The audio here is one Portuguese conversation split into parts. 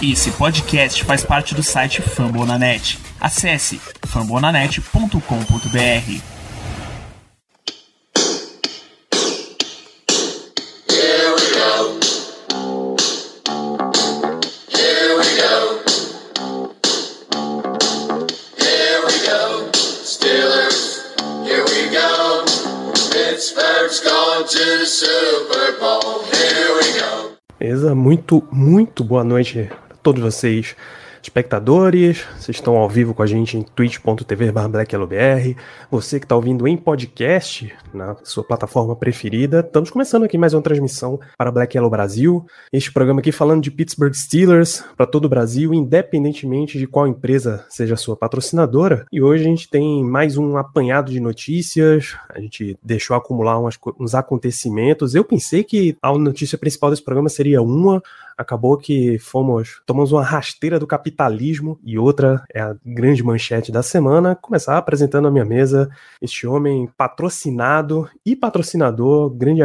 Esse podcast faz parte do site Fambonanet. Acesse fambonanet.com.br. Beleza, muito, muito boa noite todos vocês espectadores, vocês estão ao vivo com a gente em twitch.tv blackyellowbr, você que está ouvindo em podcast, na sua plataforma preferida, estamos começando aqui mais uma transmissão para Black Yellow Brasil, este programa aqui falando de Pittsburgh Steelers para todo o Brasil, independentemente de qual empresa seja a sua patrocinadora, e hoje a gente tem mais um apanhado de notícias, a gente deixou acumular umas, uns acontecimentos, eu pensei que a notícia principal desse programa seria uma, acabou que fomos, tomamos uma rasteira do capitalismo e outra é a grande manchete da semana, começar apresentando a minha mesa este homem patrocinado e patrocinador, grande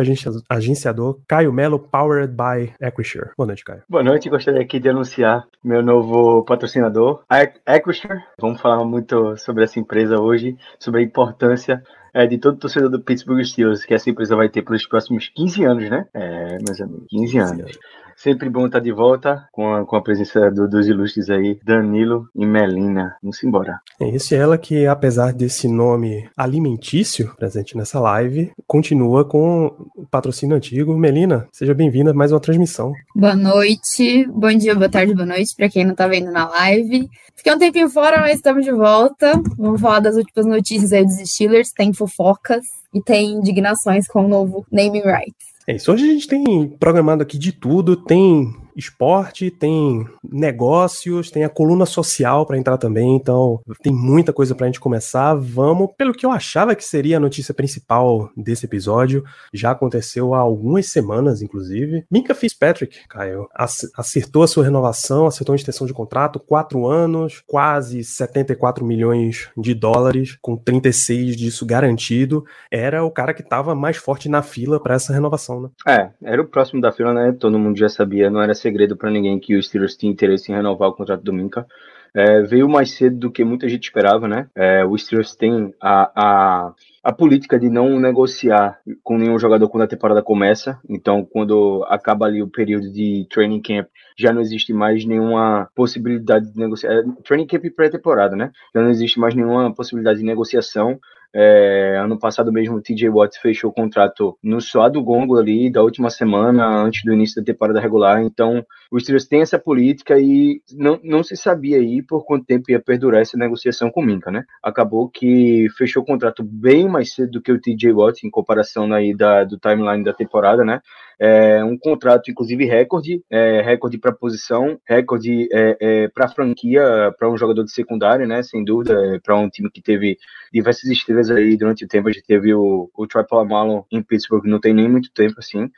agenciador, Caio Melo, powered by Equishare. Boa noite, Caio. Boa noite, gostaria aqui de anunciar meu novo patrocinador, a Equishare. Vamos falar muito sobre essa empresa hoje, sobre a importância é, de todo torcedor do Pittsburgh Steelers que essa empresa vai ter pelos próximos 15 anos, né? É, meus amigos, 15 anos. Sempre bom estar de volta com a, com a presença do, dos ilustres aí, Danilo e Melina. Vamos embora. É isso, ela que, apesar desse nome alimentício presente nessa live, continua com o patrocínio antigo. Melina, seja bem-vinda a mais uma transmissão. Boa noite, bom dia, boa tarde, boa noite para quem não está vendo na live. Fiquei um tempinho fora, mas estamos de volta. Vamos falar das últimas notícias aí dos Steelers. Tem fofocas e tem indignações com o novo naming rights. É isso. Hoje a gente tem programado aqui de tudo, tem esporte, tem negócios, tem a coluna social para entrar também, então tem muita coisa para a gente começar. Vamos, pelo que eu achava que seria a notícia principal desse episódio, já aconteceu há algumas semanas, inclusive. Minka Fitzpatrick, Caio, acertou a sua renovação, acertou uma extensão de contrato, quatro anos, quase 74 milhões de dólares, com 36 disso garantido. Era o cara que estava mais forte na fila para essa renovação, né? É, era o próximo da fila, né? Todo mundo já sabia, não era segredo para ninguém que o Steelers tinha interesse em renovar o contrato do Minka. É, veio mais cedo do que muita gente esperava, né? É, o Steelers tem a, a, a política de não negociar com nenhum jogador quando a temporada começa. Então, quando acaba ali o período de training camp, já não existe mais nenhuma possibilidade de negociar. É, training camp pré-temporada, né? Já não existe mais nenhuma possibilidade de negociação. É, ano passado mesmo o TJ Watts fechou o contrato no suado do gongo ali da última semana, antes do início da temporada regular. Então, os Steelers têm essa política e não, não se sabia aí por quanto tempo ia perdurar essa negociação com o Minka, né? Acabou que fechou o contrato bem mais cedo do que o TJ Watts, em comparação aí da, do timeline da temporada, né? É um contrato, inclusive, recorde, é, recorde para posição, recorde é, é, para franquia, para um jogador de secundária, né? Sem dúvida, é, para um time que teve diversas estrelas aí durante o tempo. A gente teve o, o Troy Polamalu em Pittsburgh, não tem nem muito tempo assim.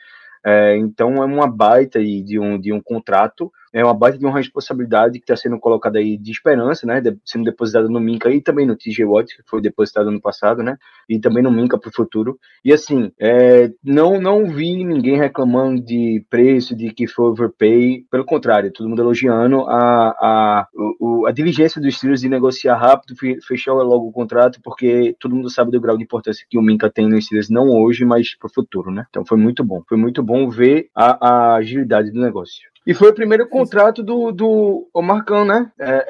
É, então é uma baita de um, de um contrato é uma baita de uma responsabilidade que está sendo colocada aí de esperança, né? De, sendo depositada no Minca e também no TJ Watt, que foi depositado no passado, né? E também no Minca para o futuro. E assim, é, não, não vi ninguém reclamando de preço, de que foi overpay. Pelo contrário, todo mundo elogiando a, a, o, a diligência dos Steelers de negociar rápido, fechar logo o contrato, porque todo mundo sabe do grau de importância que o Minca tem nos Steelers, não hoje, mas para o futuro, né? Então foi muito bom. Foi muito bom ver a, a agilidade do negócio. E foi o primeiro contrato do, do Marcão, né? É,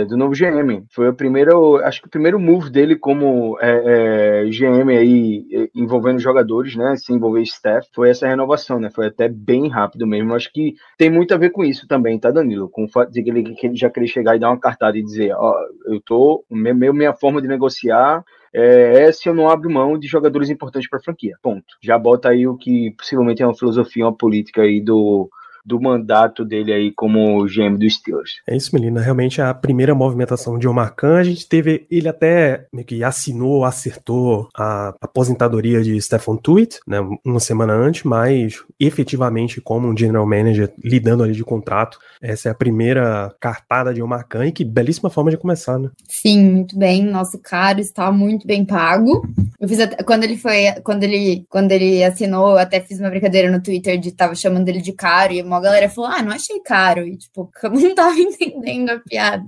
é, do novo GM. Foi o primeiro, acho que o primeiro move dele como é, é GM aí, é, envolvendo jogadores, né? Se envolver staff, foi essa renovação, né? Foi até bem rápido mesmo. Acho que tem muito a ver com isso também, tá, Danilo? Com o fato de que ele, que ele já querer chegar e dar uma cartada e dizer, ó, eu tô, meu, minha forma de negociar é, é se eu não abro mão de jogadores importantes para a franquia. Ponto. Já bota aí o que possivelmente é uma filosofia, uma política aí do do mandato dele aí como GM do Steelers. É isso, Melina. Realmente a primeira movimentação de Omar Khan, a gente teve, ele até meio que assinou, acertou a aposentadoria de Stephen Tuitt, né, uma semana antes, mas efetivamente como um general manager lidando ali de contrato, essa é a primeira cartada de Omar Khan e que belíssima forma de começar, né? Sim, muito bem. Nosso caro está muito bem pago. Eu fiz até, quando ele foi, quando ele, quando ele assinou, eu até fiz uma brincadeira no Twitter de tava chamando ele de caro e uma galera falou: "Ah, não achei caro". E tipo, eu não tava entendendo a piada.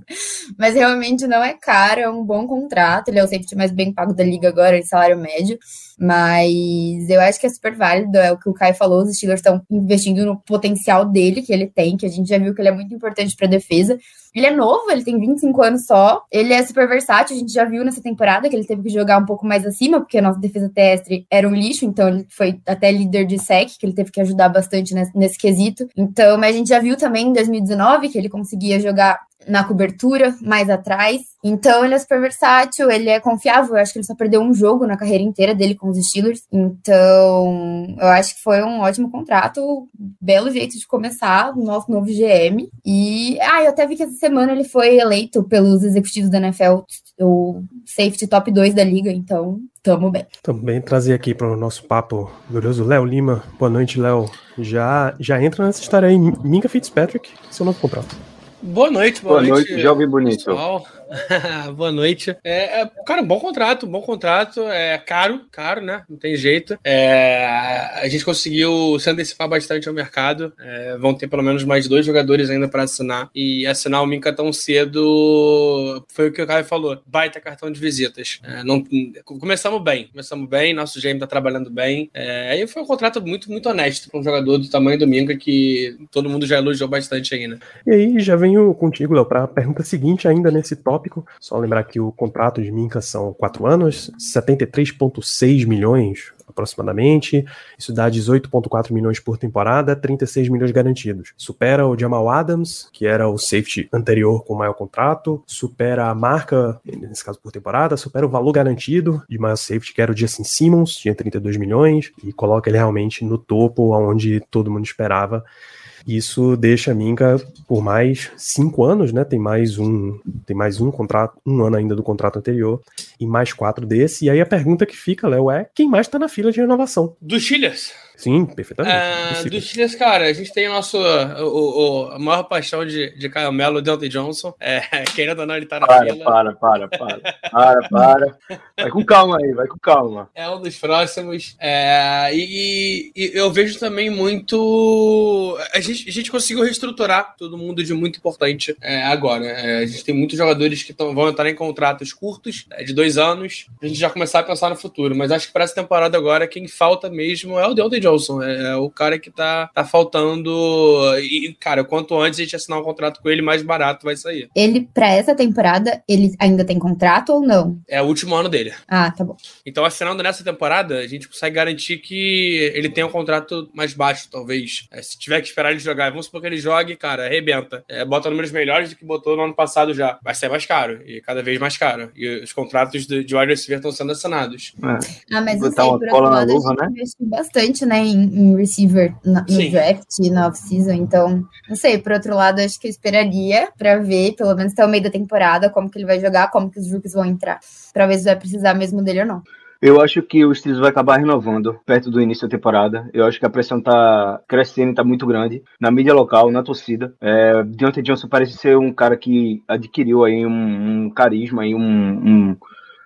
Mas realmente não é caro, é um bom contrato, ele é o safety mais bem pago da liga agora, em salário médio. Mas eu acho que é super válido, é o que o Kai falou, os Steelers estão investindo no potencial dele que ele tem, que a gente já viu que ele é muito importante para defesa. Ele é novo, ele tem 25 anos só. Ele é super versátil, a gente já viu nessa temporada que ele teve que jogar um pouco mais acima, porque a nossa defesa terrestre era um lixo, então ele foi até líder de sec, que ele teve que ajudar bastante nesse, nesse quesito. Então, mas a gente já viu também em 2019 que ele conseguia jogar na cobertura, mais atrás. Então ele é super versátil, ele é confiável. Eu acho que ele só perdeu um jogo na carreira inteira dele com os Steelers. Então eu acho que foi um ótimo contrato, belo jeito de começar o nosso novo GM. E ah, eu até vi que essa semana ele foi eleito pelos executivos da NFL o safety top 2 da liga, então tamo bem. Também trazer aqui para o nosso papo glorioso Léo Lima. Boa noite, Léo. Já, já entra nessa história aí, Minka Fitzpatrick, seu novo contrato. Boa noite, boa, boa noite, noite, jovem bonito. Pessoal. Boa noite. É, é, cara, bom contrato, bom contrato. É caro, caro, né? Não tem jeito. É, a gente conseguiu se antecipar bastante ao mercado. É, vão ter pelo menos mais dois jogadores ainda para assinar. E assinar o Minca tão cedo foi o que o Caio falou. Baita cartão de visitas. É, não, começamos bem, começamos bem. Nosso GM tá trabalhando bem. É, aí foi um contrato muito, muito honesto para um jogador do tamanho do Minca que todo mundo já elogiou bastante ainda. E aí, já venho contigo, Léo, para a pergunta seguinte, ainda nesse top tópico. Só lembrar que o contrato de Minca são quatro anos, 73,6 milhões aproximadamente. Isso dá 18,4 milhões por temporada, 36 milhões garantidos. Supera o Jamal Adams, que era o safety anterior com maior contrato, supera a marca, nesse caso por temporada, supera o valor garantido de maior safety, que era o Justin Simmons, tinha 32 milhões, e coloca ele realmente no topo, onde todo mundo esperava. Isso deixa a Minka por mais cinco anos, né? Tem mais um, tem mais um contrato, um ano ainda do contrato anterior e mais quatro desse. E aí a pergunta que fica, Léo, é quem mais está na fila de renovação? Dos Chiles. Sim, perfeitamente. Uh, dos Chiles, cara, a gente tem o nosso o, o, a maior paixão de, de Caio Melo, o Deontay Johnson. É, querendo ou não, ele tá na para, fila. Para, para, para, para, para. Vai com calma aí, vai com calma. É um dos próximos. É, e, e, eu vejo também muito. A gente, a gente conseguiu reestruturar todo mundo de muito importante é, agora. É, a gente tem muitos jogadores que tão, vão entrar em contratos curtos, é, de dois anos, a gente já começar a pensar no futuro. Mas acho que para essa temporada agora, quem falta mesmo é o Deontay Johnson. Johnson. É, é, o cara que tá, tá faltando. E, cara, quanto antes a gente assinar um contrato com ele, mais barato vai sair. Ele, pra essa temporada, ele ainda tem contrato ou não? É o último ano dele. Ah, tá bom. Então, assinando nessa temporada, a gente consegue garantir que ele tenha um contrato mais baixo, talvez. É, se tiver que esperar ele jogar, vamos supor que ele jogue, cara, arrebenta. É, bota números melhores do que botou no ano passado já. Vai ser mais caro. E cada vez mais caro. E os contratos de, de wide receiver estão sendo assinados. É. Ah, mas Botar sei, por outro lado, luva, a gente né? investiu bastante, né, em, em receiver na, no Sim. draft, na off-season. Então, não sei, por outro lado, acho que eu esperaria para ver, pelo menos até o meio da temporada, como que ele vai jogar, como que os rookies vão entrar, para ver se vai precisar mesmo dele ou não. Eu acho que o Steelers vai acabar renovando perto do início da temporada. Eu acho que a pressão tá crescendo, tá muito grande na mídia local, na torcida. É, Deontay Johnson parece ser um cara que adquiriu aí um, um carisma e um, um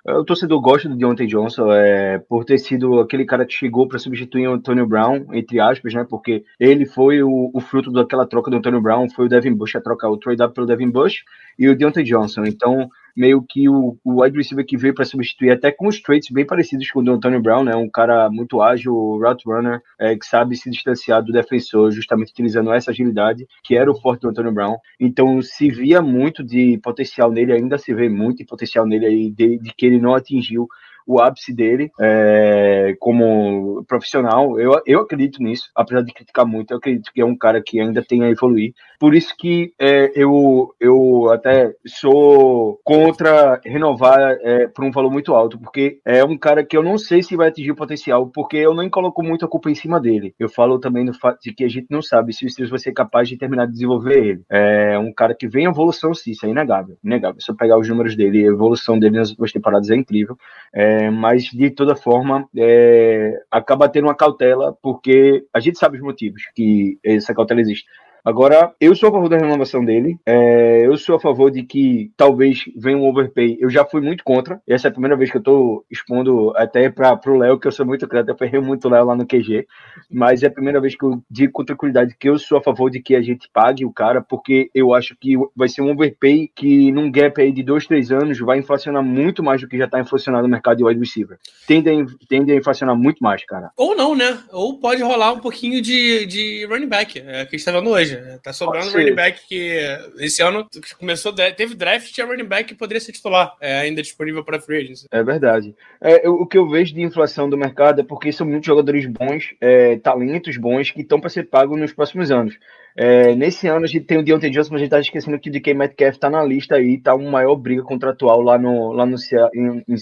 o torcedor gosta do Deontay Johnson é, por ter sido aquele cara que chegou para substituir o Antonio Brown, entre aspas, né? Porque ele foi o, o, fruto daquela troca do Antonio Brown, foi o Devin Bush a troca, o trade up pelo Devin Bush e o Deontay Johnson. Então, meio que o, o wide receiver que veio para substituir, até com os traits bem parecidos com o do Antonio Brown, né? Um cara muito ágil, route runner, é, que sabe se distanciar do defensor, justamente utilizando essa agilidade, que era o forte do Antonio Brown. Então, se via muito de potencial nele, ainda se vê muito de potencial nele aí, de, de que ele não atingiu o ápice dele é, como profissional. Eu, eu acredito nisso, apesar de criticar muito, eu acredito que é um cara que ainda tem a evoluir. Por isso que é, eu, eu até sou contra renovar é, por um valor muito alto, porque é um cara que eu não sei se vai atingir o potencial, porque eu nem coloco muito a culpa em cima dele. Eu falo também do fato de que a gente não sabe se o Steelers vai ser capaz de terminar de desenvolver ele. É um cara que vem em evolução, sim, isso é inegável. Inegável. Se eu pegar os números dele, a evolução dele nas últimas temporadas é incrível. É, mas, de toda forma, é, acaba tendo uma cautela, porque a gente sabe os motivos que essa cautela existe. Agora, eu sou a favor da renovação dele. É, eu sou a favor de que talvez venha um overpay. Eu já fui muito contra. Essa é a primeira vez que eu tô expondo até para o Léo, que eu sou muito crédito. Eu ferrei muito o Léo lá no QG. Mas é a primeira vez que eu digo com tranquilidade que eu sou a favor de que a gente pague o cara, porque eu acho que vai ser um overpay que num gap aí de dois, três anos vai inflacionar muito mais do que já está inflacionado no mercado de wide receiver. Tende a, tende a inflacionar muito mais, cara. Ou não, né? Ou pode rolar um pouquinho de, de running back, é, que a gente tá vendo hoje. Tá sobrando running back que esse ano começou, teve draft, tinha running back que poderia ser titular, é, ainda disponível para free agents. É verdade. É, eu, o que eu vejo de inflação do mercado é porque são muitos jogadores bons, é, talentos bons, que estão para ser pagos nos próximos anos. É, nesse ano a gente tem o Deontay Johnson, mas a gente tá esquecendo que o DK Metcalf tá na lista aí, tá uma maior briga contratual lá no, lá no em, em,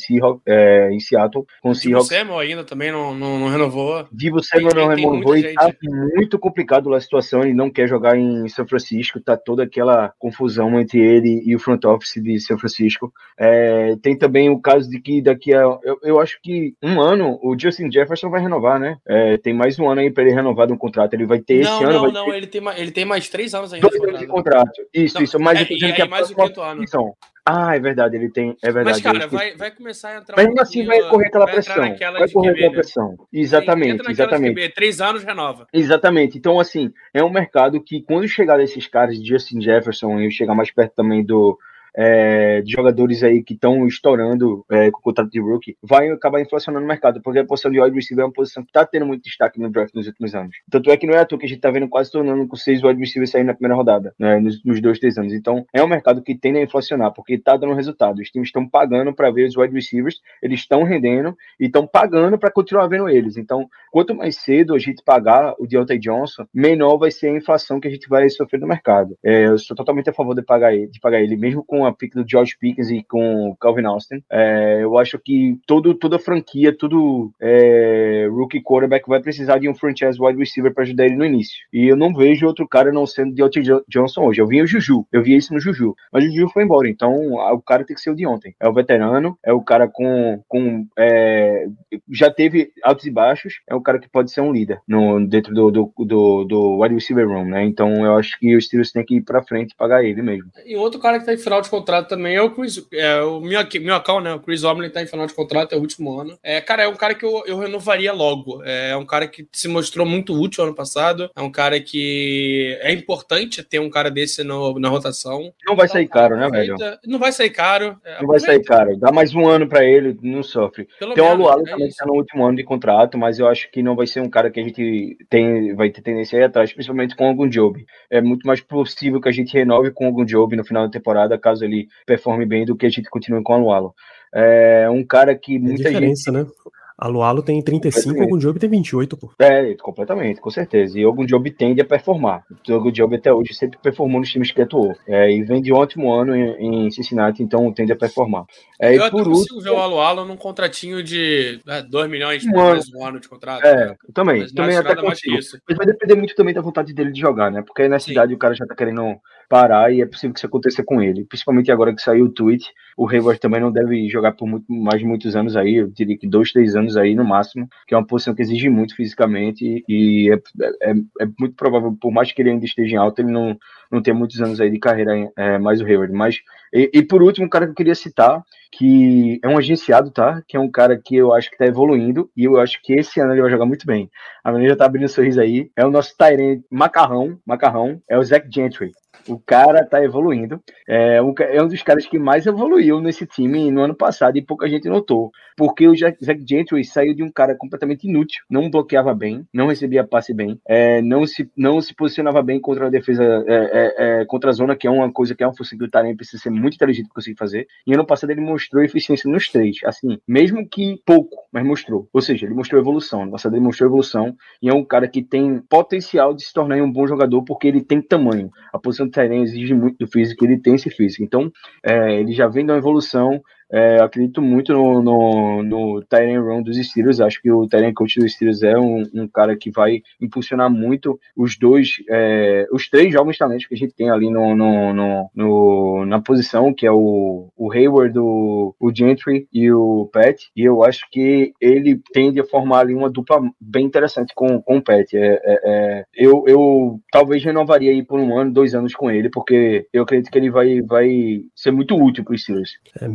é, em Seattle, com o Seahawks. Samuel ainda também não, não, não renovou. Divo Samuel não renovou e tá muito complicado a situação, ele não quer jogar em São Francisco, tá toda aquela confusão entre ele e o front office de São Francisco. É, tem também o caso de que daqui a, eu, eu acho que um ano o Justin Jefferson vai renovar, né? É, tem mais um ano aí para ele renovar um contrato, ele vai ter não, esse ano. Não, não, ter... ele tem mais ele tem mais três anos ainda. Dois anos de contrato. Isso, não, isso. Mas é, e aí mais o quinto ano. Ah, é verdade, ele tem. É verdade. Mas, cara, vai, vai começar a entrar. Mas um assim vai correr aquela vai pressão. Vai correr aquela pressão. Exatamente, exatamente. Três anos renova. Exatamente. Então, assim, é um mercado que, quando chegar desses caras, Justin Jefferson, e chegar mais perto também do é, de jogadores aí que estão estourando é, com o contrato de rookie, vai acabar inflacionando o mercado, porque a posição de wide receiver é uma posição que está tendo muito destaque no draft nos últimos anos. Tanto é que não é à toa que a gente está vendo quase tornando com seis wide receivers saindo na primeira rodada, né, nos dois, três anos. Então, é um mercado que tende a inflacionar, porque está dando resultado. Os times estão pagando para ver os wide receivers, eles estão rendendo e estão pagando para continuar vendo eles. Então, quanto mais cedo a gente pagar o Deontay Johnson, menor vai ser a inflação que a gente vai sofrer no mercado. É, eu sou totalmente a favor de pagar ele, de pagar ele mesmo com a pick do George Pickens e com o Calvin Austin. É, eu acho que todo, toda franquia, todo é, rookie quarterback vai precisar de um franchise wide receiver para ajudar ele no início. E eu não vejo outro cara não sendo Deontay Johnson hoje. Eu vi o Juju, eu vi isso no Juju, mas o Juju foi embora. Então o cara tem que ser o de ontem. É o veterano, é o cara com, com é, já teve altos e baixos, é o cara que pode ser um líder no, dentro do, do, do, do wide receiver room, né? Então eu acho que os Steelers têm que ir para frente e pagar ele mesmo. E outro cara que tá em final de contrato também é o Chris, é, o Minhocão, né? O Chris Omlin tá em final de contrato, é o último ano. É, cara, é um cara que eu, eu renovaria logo. É, é um cara que se mostrou muito útil ano passado. É um cara que é importante ter um cara desse no, na rotação. Não vai sair caro, né, velho? Não vai sair caro. É, não vai sair caro. Dá mais um ano para ele, não sofre. Pelo tem o Alualo é também que tá no último ano de contrato, mas eu acho que não vai ser um cara que a gente tem, vai ter tendência aí atrás, principalmente com algum job. É muito mais possível que a gente renove com algum job no final da temporada, caso ele performe bem, do que a gente continue com o Alualo. É um cara que muita diferença, gente... né? A Lualo tem 35, o Ogunjob tem 28, pô. É, completamente, com certeza. E o Ogunjob tende a performar. O Ogunjob até hoje sempre performou nos times que atuou. É, e vem de um ótimo ano em, em Cincinnati, então tende a performar. É, eu por consigo último, ver o Alualo num contratinho de é, 2 milhões por um, um ano de contrato. É, né? também. Mas também até consigo. Mas vai depender muito também da vontade dele de jogar, né? Porque aí nessa Sim. idade o cara já tá querendo parar e é possível que isso aconteça com ele. Principalmente agora que saiu o tweet, o Hayward também não deve jogar por muito, mais de muitos anos aí, eu diria que dois, três anos aí no máximo, que é uma posição que exige muito fisicamente e é, é, é muito provável, por mais que ele ainda esteja em alta, ele não, não tem muitos anos aí de carreira é, mais o Hayward. Mas, e, e, por último, um cara que eu queria citar, que é um agenciado, tá? Que é um cara que eu acho que tá evoluindo e eu acho que esse ano ele vai jogar muito bem. A menina já tá abrindo um sorriso aí. É o nosso Tyrant Macarrão, Macarrão, é o Zach Gentry. O cara tá evoluindo. É um, é um dos caras que mais evoluiu nesse time no ano passado e pouca gente notou. Porque o Zach Gentry saiu de um cara completamente inútil. Não bloqueava bem, não recebia passe bem, é, não, se, não se posicionava bem contra a defesa, é, é, é contra a zona, que é uma coisa que é uma função que o Tarém precisa ser muito inteligente para conseguir fazer. E ano passado ele mostrou eficiência nos três. Assim, mesmo que pouco, mas mostrou. Ou seja, ele mostrou evolução. No passado ele mostrou evolução. E é um cara que tem potencial de se tornar um bom jogador porque ele tem tamanho. A posição do Tyrene exige muito do físico, ele tem esse físico. Então, é, ele já vem da evolução, É, acredito muito no, no, no Tyrant Run dos Steelers. Acho que o Tyrant Coach dos Steelers é um, um, cara que vai impulsionar muito os dois, é, os três jovens talentos que a gente tem ali no, no, no, na posição, que é o, o Hayward, o, o Gentry e o Pat. E eu acho que ele tende a formar ali uma dupla bem interessante com, com o Pat. É, é, é, eu, eu talvez renovaria aí por um ano, dois anos com ele, porque eu acredito que ele vai, vai ser muito útil para os Steelers. É,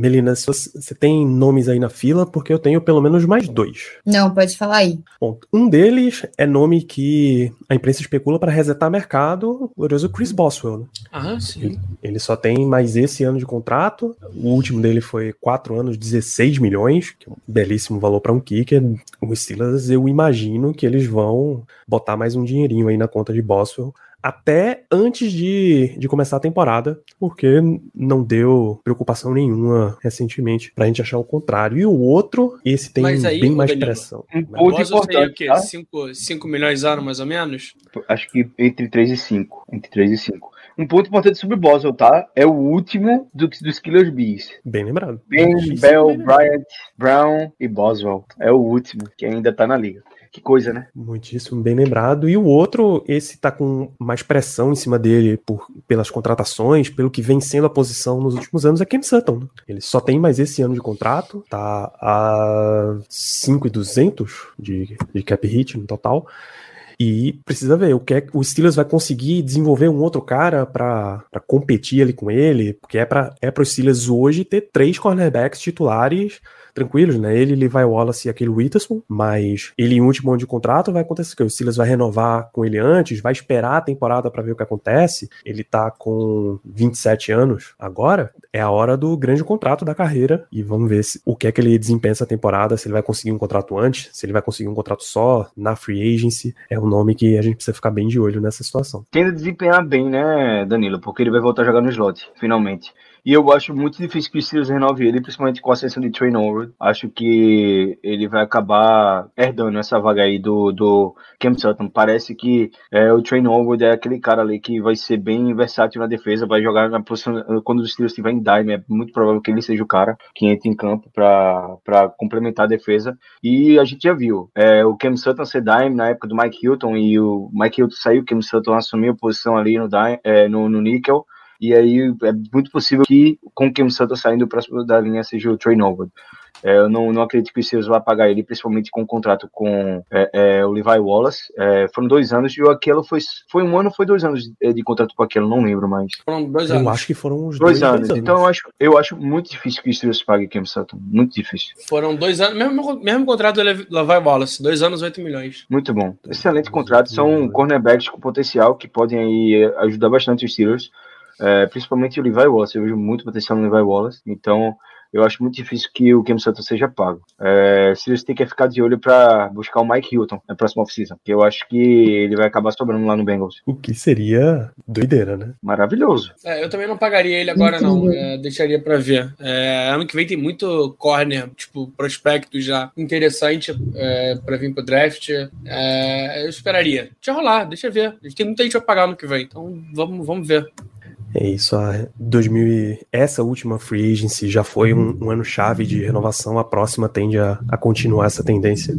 Você tem nomes aí na fila, porque eu tenho pelo menos mais dois. Não, pode falar aí. Bom, um deles é nome que a imprensa especula para resetar mercado, o glorioso Chris Boswell. Né? Ah, sim. Ele, ele, só tem mais esse ano de contrato. O último dele foi 4 anos, 16 milhões, que é um belíssimo valor para um kicker. O Steelers, eu imagino que eles vão botar mais um dinheirinho aí na conta de Boswell até antes de, de começar a temporada, porque não deu preocupação nenhuma recentemente pra gente achar o contrário. E o outro, esse tem aí, bem mais Danilo, pressão. Um ponto importante, o quê? 5 tá? milhões de ano, mais ou menos? Acho que entre 3 e 5. Entre 3 e 5. Um ponto importante sobre Boswell, tá? É o último do, dos Killers Bees. Bem lembrado. Ben, Bell, Bryant, Brown e Boswell. É o último que ainda tá na liga. Que coisa, né? Muitíssimo bem lembrado. E o outro, esse tá com mais pressão em cima dele por, pelas contratações, pelo que vem sendo a posição nos últimos anos, é Cam Sutton. Né? Ele só tem mais esse ano de contrato, tá a 5,200 de, de cap hit no total. E precisa ver o que é, o Steelers vai conseguir desenvolver um outro cara para competir ali com ele, porque é para é os Steelers hoje ter três cornerbacks titulares tranquilos, né? Ele, Levi Wallace e aquele Witherspoon, mas ele em último ano de contrato vai acontecer que o Silas vai renovar com ele antes, vai esperar a temporada para ver o que acontece. Ele tá com 27 anos agora, é a hora do grande contrato da carreira e vamos ver se, o que é que ele desempenha essa temporada, se ele vai conseguir um contrato antes, se ele vai conseguir um contrato só na free agency. É um nome que a gente precisa ficar bem de olho nessa situação. Tende a desempenhar bem, né, Danilo? Porque ele vai voltar a jogar no slot, finalmente. E eu acho muito difícil que o Steelers renove ele, principalmente com a ascensão de Trey. Acho que ele vai acabar herdando essa vaga aí do, do Cam Sutton. Parece que é, o Trey Norwood é aquele cara ali que vai ser bem versátil na defesa, vai jogar na posição. Quando os Steelers estiver em dime, é muito provável que ele seja o cara que entre em campo para complementar a defesa. E a gente já viu é, o Cam Sutton ser dime na época do Mike Hilton e o Mike Hilton saiu, o Cam Sutton assumiu a posição ali no, dime, é, no, no níquel. E aí é muito possível que, com o Kim Santos saindo, o próximo da linha seja o Trey Norwood. É, eu não, não acredito que o Steelers vai pagar ele, principalmente com o contrato com é, é, o Levi Wallace. É, foram dois anos e o Aquelo foi, foi um ano ou foi dois anos de, de contrato com o Aquelo, não lembro mais. Foram dois anos. Eu acho que foram uns dois, dois, anos. dois anos. Então eu acho, eu acho muito difícil que o Steelers pague Kim Sutton. Muito difícil. Foram dois anos, mesmo, mesmo contrato do Levi Wallace, dois anos, oito milhões. Muito bom. Excelente contrato. São cornerbacks com potencial que podem aí ajudar bastante os Steelers. É, principalmente o Levi Wallace, eu vejo muito potencial no Levi Wallace, então eu acho muito difícil que o Cam Sutton seja pago. É, Steelers tem que ficar de olho para buscar o Mike Hilton na próxima oficina, que eu acho que ele vai acabar sobrando lá no Bengals. O que seria doideira, né? Maravilhoso. É, eu também não pagaria ele agora, não. É, deixaria para ver. É, ano que vem tem muito corner, tipo, prospecto já interessante é, para vir pro draft. É, eu esperaria. Deixa rolar, deixa ver. A gente tem muita gente a pagar no que vem, então vamos, vamos ver. É isso, a 2000, essa última free agency já foi um, um ano chave de renovação, a próxima tende a, a continuar essa tendência,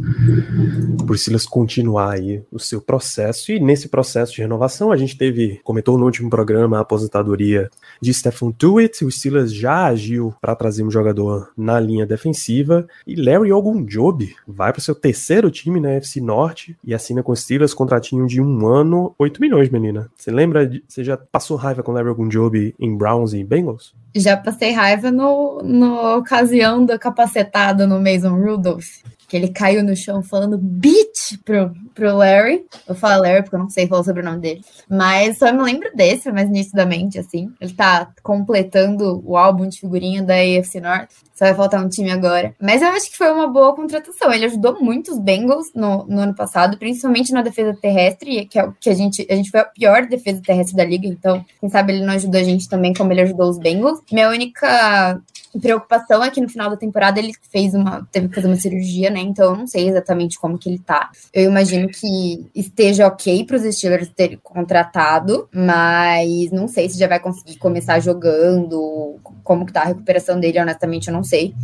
por Silas continuar aí o seu processo, e nesse processo de renovação a gente teve, comentou no último programa, a aposentadoria de Stephen Tuitt, o Silas já agiu para trazer um jogador na linha defensiva, e Larry Ogunjobi vai para seu terceiro time na FC Norte e assina com o Steelers contratinho de um ano, 8 milhões, menina. Você lembra, você já passou raiva com Larry algum job em Browns e Bengals? Já passei raiva no, no ocasião da capacetada no Mason Rudolph que ele caiu no chão falando bitch pro, pro Larry. Eu falo Larry porque eu não sei falar o nome dele. Mas só me lembro desse, mais nitidamente, assim. Ele tá completando o álbum de figurinha da AFC North. Só vai faltar um time agora. Mas eu acho que foi uma boa contratação. Ele ajudou muito os Bengals no, no ano passado, principalmente na defesa terrestre, que é o que a gente. A gente foi a pior defesa terrestre da liga. Então, quem sabe ele não ajudou a gente também como ele ajudou os Bengals. Minha única preocupação é que no final da temporada ele fez uma. teve que fazer uma cirurgia, né? Então eu não sei exatamente como que ele tá. Eu imagino que esteja ok para os Steelers terem contratado, mas não sei se já vai conseguir começar jogando, como que tá a recuperação dele, honestamente, eu não sei.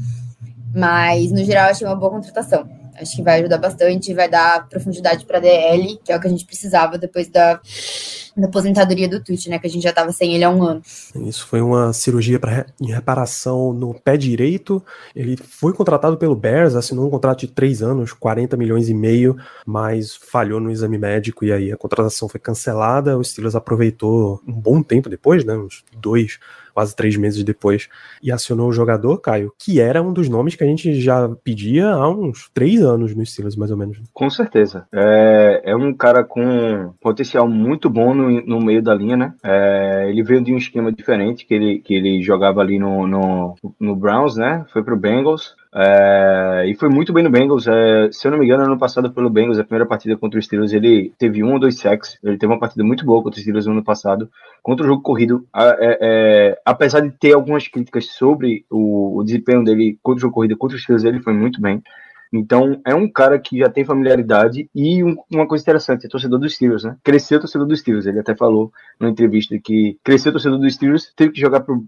Mas, no geral, achei uma boa contratação. Acho que vai ajudar bastante, vai dar profundidade para DL, que é o que a gente precisava depois da, da aposentadoria do Twitch, né? Que a gente já estava sem ele há um ano. Isso foi uma cirurgia para em reparação no pé direito. Ele foi contratado pelo Bears, assinou um contrato de três anos, 40 milhões e meio, mas falhou no exame médico e aí a contratação foi cancelada. O Steelers aproveitou um bom tempo depois, né? Uns dois quase três meses depois, e acionou o jogador, Caio, que era um dos nomes que a gente já pedia há uns três anos nos Steelers, mais ou menos. Com certeza. É, é um cara com potencial muito bom no, no meio da linha, né? É, ele veio de um esquema diferente, que ele, que ele jogava ali no, no, no Browns, né? Foi pro Bengals. É, e foi muito bem no Bengals. É, se eu não me engano, ano passado pelo Bengals, a primeira partida contra os Steelers, ele teve um ou dois sacks. Ele teve uma partida muito boa contra os Steelers no ano passado. Contra o jogo corrido, é, é, apesar de ter algumas críticas sobre o, o, desempenho dele contra o jogo corrido, contra os Steelers, ele foi muito bem. Então, é um cara que já tem familiaridade e um, uma coisa interessante, é torcedor dos Steelers, né? Cresceu torcedor dos Steelers. Ele até falou numa entrevista que cresceu torcedor dos Steelers, teve que jogar pro,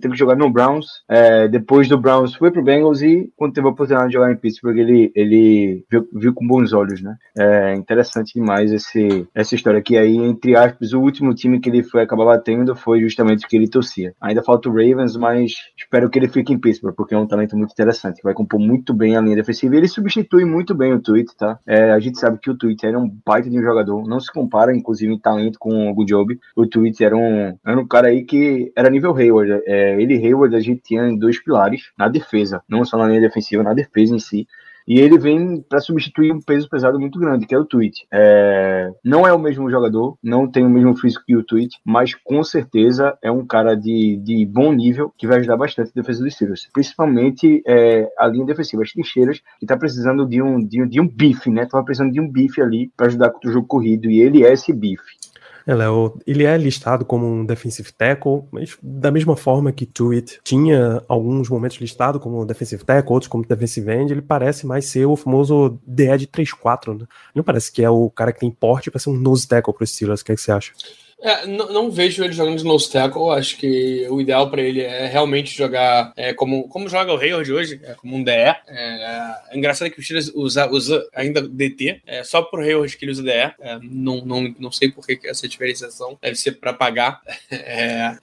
teve que jogar no Browns, é, depois do Browns foi pro Bengals e quando teve a oportunidade de jogar em Pittsburgh, ele, ele viu, viu com bons olhos, né? É interessante demais esse, essa história que aí, entre aspas, o último time que ele foi acabar batendo foi justamente o que ele torcia. Ainda falta o Ravens, mas espero que ele fique em Pittsburgh, porque é um talento muito interessante, vai compor muito bem a linha defensiva ele substitui muito bem o Tweet, tá? É, a gente sabe que o Tweet era um baita de um jogador, não se compara, inclusive, em talento com o Gujob. O Tweet era um, era um cara aí que era nível Hayward. É, ele e Hayward a gente tinha dois pilares na defesa, não só na linha defensiva, na defesa em si. E ele vem para substituir um peso pesado muito grande, que é o Tweet. É... Não é o mesmo jogador, não tem o mesmo físico que o Tweet, mas com certeza é um cara de, de bom nível que vai ajudar bastante a defesa dos Steelers. Principalmente é, a linha defensiva, as trincheiras, que tá precisando de um, de, um, de um bife, né? Tava precisando de um bife ali para ajudar contra o jogo corrido, e ele é esse bife. É, ele é listado como um defensive tackle, mas da mesma forma que Tuit tinha alguns momentos listado como defensive tackle, outros como defensive end, ele parece mais ser o famoso DE de 3-4, né? Não parece que é o cara que tem porte para ser um nose tackle para os Steelers, o que, é que você acha? É, não, não, vejo ele jogando de nose tackle. Acho que o ideal para ele é realmente jogar é, como, como joga o Hayward hoje, é, como um DE. É, é, engraçado que o Steelers usa, usa ainda DT, é, só pro Hayward que ele usa DE. É, não, não, não sei por que essa diferenciação deve ser para pagar. É,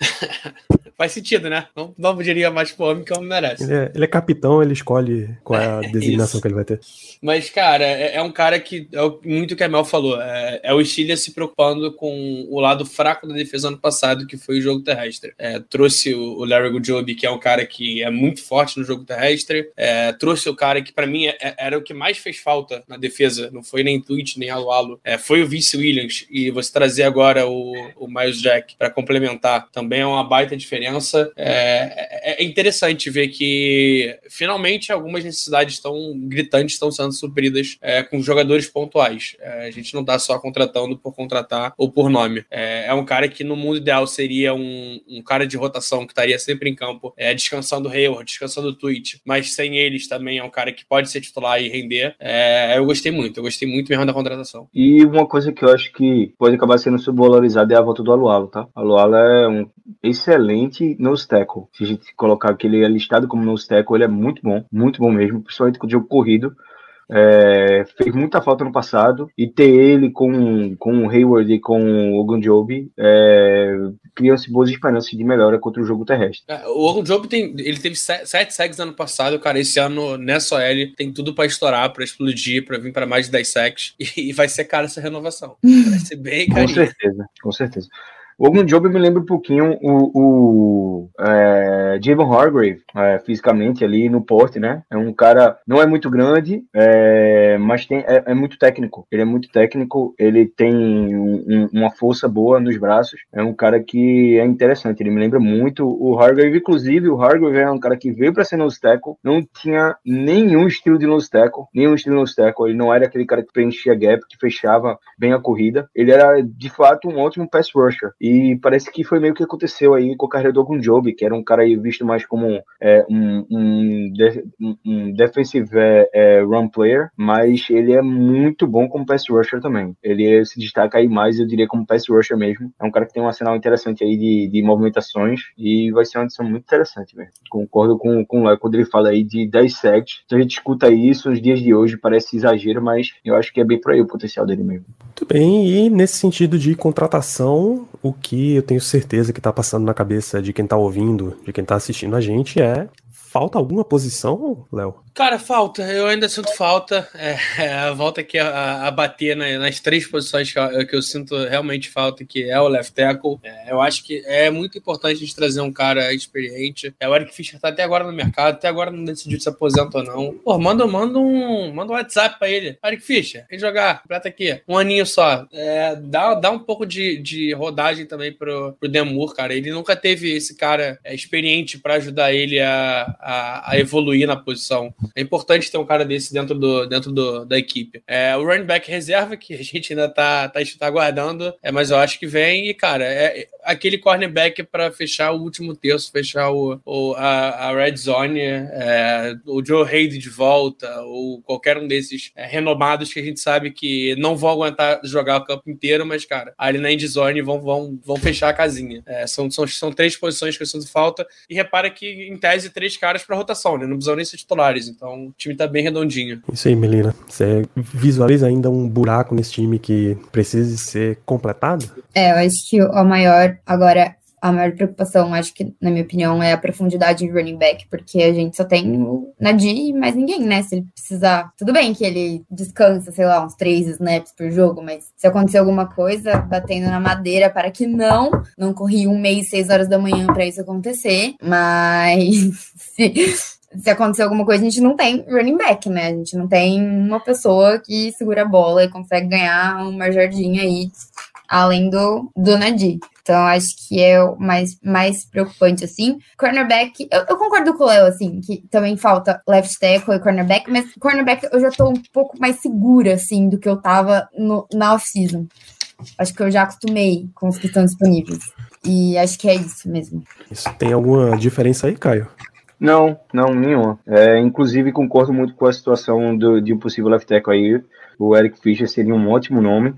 faz sentido, né? Não, não diria mais pro homem que o homem merece. Ele é, ele é capitão, ele escolhe qual é a designação que ele vai ter. Mas, cara, é, é um cara que é muito o que a Mel falou. É, é o Steelers se preocupando com o lado fraco da defesa ano passado, que foi o jogo terrestre. É, trouxe o Larry Goodjob, que é um cara que é muito forte no jogo terrestre. É, trouxe o cara que, para mim, é, é, era o que mais fez falta na defesa. Não foi nem Twitch, nem Alo Alo. É, foi o Vince Williams. E você trazer agora o, o Miles Jack para complementar também é uma baita diferença. É, é, é interessante ver que finalmente algumas necessidades estão gritantes estão sendo supridas com jogadores pontuais. a gente não está só contratando por contratar ou por nome. É, é, um cara que no mundo ideal seria um, um cara de rotação que estaria sempre em campo, é, descansando o Hayward, descansando o Twitch, mas sem eles também é um cara que pode ser titular e render. É, eu gostei muito, eu gostei muito mesmo da contratação. E uma coisa que eu acho que pode acabar sendo subvalorizada é a volta do Alualo, tá? Alualo é um excelente nose tackle. Se a gente colocar que ele é listado como nose tackle, ele é muito bom, muito bom mesmo, principalmente com o jogo corrido. É, fez muita falta no passado e ter ele com, com o Hayward e com o Ogunjobi é, criam-se boas esperanças de melhora contra o jogo terrestre. É, o Ogunjobi tem, ele teve sete sacks ano passado, cara, esse ano nessa OL tem tudo para estourar, para explodir, para vir para mais de 10 sacks e, e, vai ser cara essa renovação. Vai ser bem carinho. Com certeza, com certeza. O Ogun Job me lembra um pouquinho o, o é, Javon Hargrave, é, fisicamente ali no porte, né? É um cara, não é muito grande, é, mas tem, é, é, muito técnico. Ele é muito técnico, ele tem um, uma força boa nos braços. É um cara que é interessante. Ele me lembra muito o Hargrave. Inclusive, o Hargrave é um cara que veio para ser nose tackle, não tinha nenhum estilo de nose tackle, nenhum estilo de nose tackle. Ele não era aquele cara que preenchia gap, que fechava bem a corrida. Ele era, de fato, um ótimo pass rusher. E E parece que foi meio que aconteceu aí com o carreira do Ogunjobi, que era um cara aí visto mais como é, um, um, um defensive é, é, run player, mas ele é muito bom como pass rusher também. Ele se destaca aí mais, eu diria, como pass rusher mesmo. É um cara que tem um arsenal interessante aí de, de movimentações e vai ser uma edição muito interessante, velho. Concordo com, com o Léo quando ele fala aí de 10 sacks. Então a gente escuta isso nos dias de hoje, parece exagero, mas eu acho que é bem por aí o potencial dele mesmo. Muito bem, e nesse sentido de contratação, o que eu tenho certeza que tá passando na cabeça de quem tá ouvindo, de quem tá assistindo a gente é falta alguma posição, Léo? Cara, falta. Eu ainda sinto falta. É, é, volta aqui a, a bater na, nas três posições que eu, que eu, sinto realmente falta, que é o left tackle. É, eu acho que é muito importante a gente trazer um cara experiente. É o Eric Fischer tá até agora no mercado, até agora não decidiu se aposenta ou não. Pô, manda, manda um, manda um WhatsApp pra ele. Eric Fischer, vem jogar, completa aqui. Um aninho só. É, dá, dá um pouco de, de rodagem também pro, pro Demur, cara. Ele nunca teve esse cara é, experiente para ajudar ele a, a, a evoluir na posição. É importante ter um cara desse dentro, do, dentro do, da equipe. É, o running back reserva, que a gente ainda tá, tá, tá aguardando, é, mas eu acho que vem. E, cara, é, é aquele cornerback para fechar o último terço, fechar o, o a, a, red zone, é, o Joe Hayden de volta, ou qualquer um desses é, renomados que a gente sabe que não vão aguentar jogar o campo inteiro, mas, cara, ali na end zone vão, vão, vão fechar a casinha. É, são, são, são três posições que eu sinto falta. E repara que, em tese, três caras para rotação, né? Não precisam nem ser titulares. Então, o time tá bem redondinho. Isso aí, Melina. Você visualiza ainda um buraco nesse time que precise ser completado? É, eu acho que o maior agora a maior preocupação, acho que, na minha opinião, é a profundidade de running back, porque a gente só tem o Nadir e mais ninguém, né? Se ele precisar. Tudo bem que ele descansa, sei lá, uns três snaps por jogo, mas se acontecer alguma coisa, batendo na madeira para que não, não corri um mês, seis horas da manhã para isso acontecer, mas se, se acontecer alguma coisa, a gente não tem running back, né? A gente não tem uma pessoa que segura a bola e consegue ganhar uma jardinha aí, além do, do Nadir. Então, acho que é o mais, mais preocupante, assim. Cornerback, eu, eu concordo com o Léo, assim, que também falta left tackle e cornerback, mas cornerback eu já tô um pouco mais segura, assim, do que eu tava no, na off-season. Acho que eu já acostumei com os que estão disponíveis. E acho que é isso mesmo. Isso. Tem alguma diferença aí, Caio? Não, não, nenhuma. É, inclusive, concordo muito com a situação do, de um possível left tackle aí. O Eric Fischer seria um ótimo nome.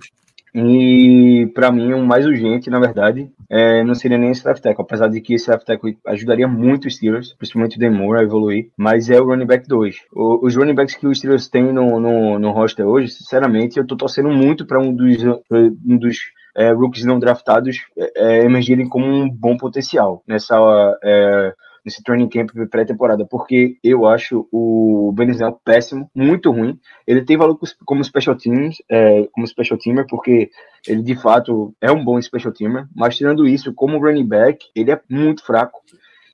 E para mim, o mais urgente, na verdade, é, não seria nem esse left tackle, apesar de que esse left tackle ajudaria muito os Steelers, principalmente o Demore a evoluir, mas é o running back 2. O, os running backs que os Steelers têm no, no, no roster hoje, sinceramente, eu tô torcendo muito para um dos, um dos é, rookies não draftados é, é, emergirem como um bom potencial nessa é, nesse training camp pré-temporada, porque eu acho o Benizão péssimo, muito ruim. Ele tem valor como special teams, é, como special teamer, porque ele de fato é um bom special teamer, mas tirando isso, como running back, ele é muito fraco.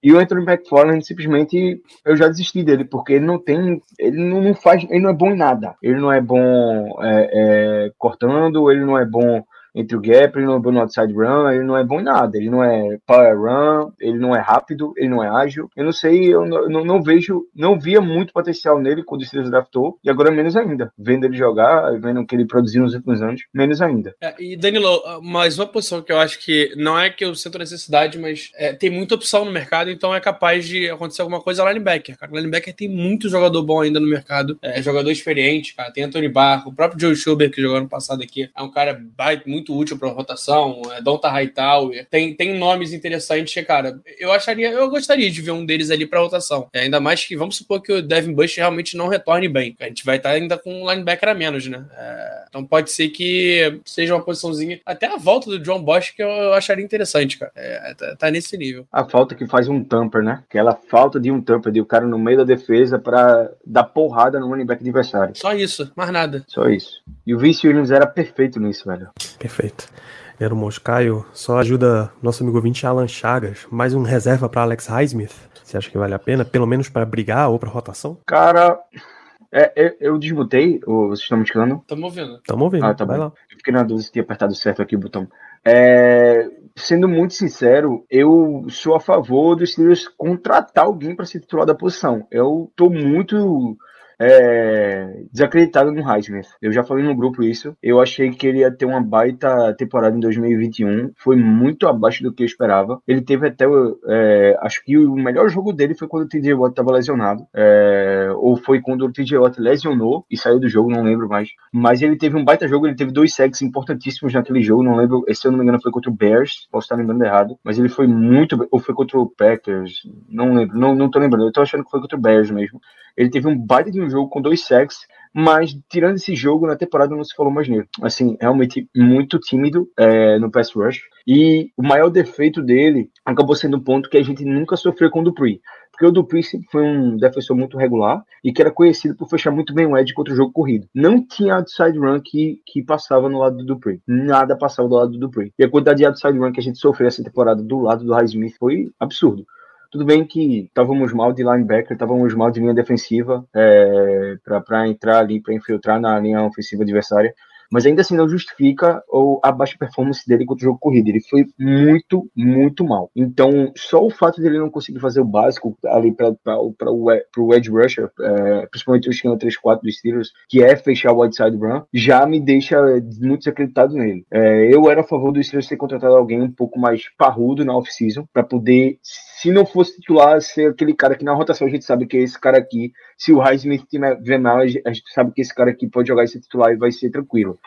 E o Anthony McFarland simplesmente eu já desisti dele, porque ele não tem. Ele não, não faz. Ele não é bom em nada. Ele não é bom é, é, cortando, ele não é bom entre o gap, ele não é bom no outside run, ele não é bom em nada, ele não é power run, ele não é rápido, ele não é ágil. Eu não sei, eu não, não, não vejo, não via muito potencial nele quando o Steelers draftou, e agora menos ainda. Vendo ele jogar, vendo o que ele produziu nos últimos anos, menos ainda. É, e Danilo, mais uma posição que eu acho que não é que eu sinto necessidade, mas é, tem muita opção no mercado, então é capaz de acontecer alguma coisa é linebacker. Cara, linebacker tem muito jogador bom ainda no mercado, é jogador experiente, cara. Tem Anthony Barro, o próprio Joe Schubert que jogou ano passado aqui, é um cara muito muito útil para rotação, é Donta Hightower, tem, tem nomes interessantes que, cara, eu acharia, eu gostaria de ver um deles ali para rotação. É, ainda mais que, vamos supor que o Devin Bush realmente não retorne bem. A gente vai estar tá ainda com um linebacker a menos, né? É, então pode ser que seja uma posiçãozinha, até a volta do John Bosch que eu, eu acharia interessante, cara. É, tá, tá, nesse nível. A falta que faz um tamper, né? Aquela falta de um tamper, de o um cara no meio da defesa para dar porrada no running back adversário. Só isso, mais nada. Só isso. E o Vince Williams era perfeito nisso, velho. Perfeito. Era o Moscaio. Só ajuda nosso amigo ouvinte Alan Chagas. Mais um reserva para Alex Highsmith. Você acha que vale a pena? Pelo menos para brigar ou para rotação? Cara, é, eu, eu desmutei. Ou vocês estão me escutando? Estamos ouvindo. Estamos ouvindo. Ah, tá Vai bom. Lá. Eu fiquei na dúvida se tinha apertado certo aqui o botão. É, sendo muito sincero, eu sou a favor dos Steelers contratar alguém para ser titular da posição. Eu tô muito é, desacreditado no Highsmith. Eu já falei no grupo isso. Eu achei que ele ia ter uma baita temporada em 2021. Foi muito abaixo do que eu esperava. Ele teve até, é, acho que o melhor jogo dele foi quando o TJ Watt estava lesionado. É, ou foi quando o TJ Watt lesionou e saiu do jogo, não lembro mais. Mas ele teve um baita jogo, ele teve dois sacks importantíssimos naquele jogo. Não lembro, se eu não me engano, foi contra o Bears. Posso estar lembrando errado. Mas ele foi muito. Ou foi contra o Packers. Não lembro, não, não tô lembrando. Eu tô achando que foi contra o Bears mesmo. Ele teve um baita de um jogo com dois sacks mas tirando esse jogo na temporada não se falou mais nele. Assim, realmente muito tímido é, no pass rush. E o maior defeito dele acabou sendo um ponto que a gente nunca sofreu com o Dupree. Porque o Dupree sempre foi um defensor muito regular e que era conhecido por fechar muito bem o edge contra o jogo corrido. Não tinha outside run que, que passava no lado do Dupree. Nada passava do lado do Dupree. E a quantidade de outside run que a gente sofreu essa temporada do lado do Highsmith foi absurdo. Tudo bem que estávamos mal de linebacker, estávamos mal de linha defensiva é, para entrar ali, para infiltrar na linha ofensiva adversária mas ainda assim não justifica a baixa performance dele contra o jogo corrido. Ele foi muito, muito mal. Então, só o fato dele não conseguir fazer o básico ali para o edge rusher, é, principalmente o esquema 3-4 dos Steelers, que é fechar o outside run, já me deixa muito desacreditado nele. É, eu era a favor dos Steelers ter contratado alguém um pouco mais parrudo na off-season, para poder, se não fosse titular, ser aquele cara que na rotação a gente sabe que é esse cara aqui. Se o Highsmith tiver mal, a gente sabe que esse cara aqui pode jogar esse titular e vai ser tranquilo.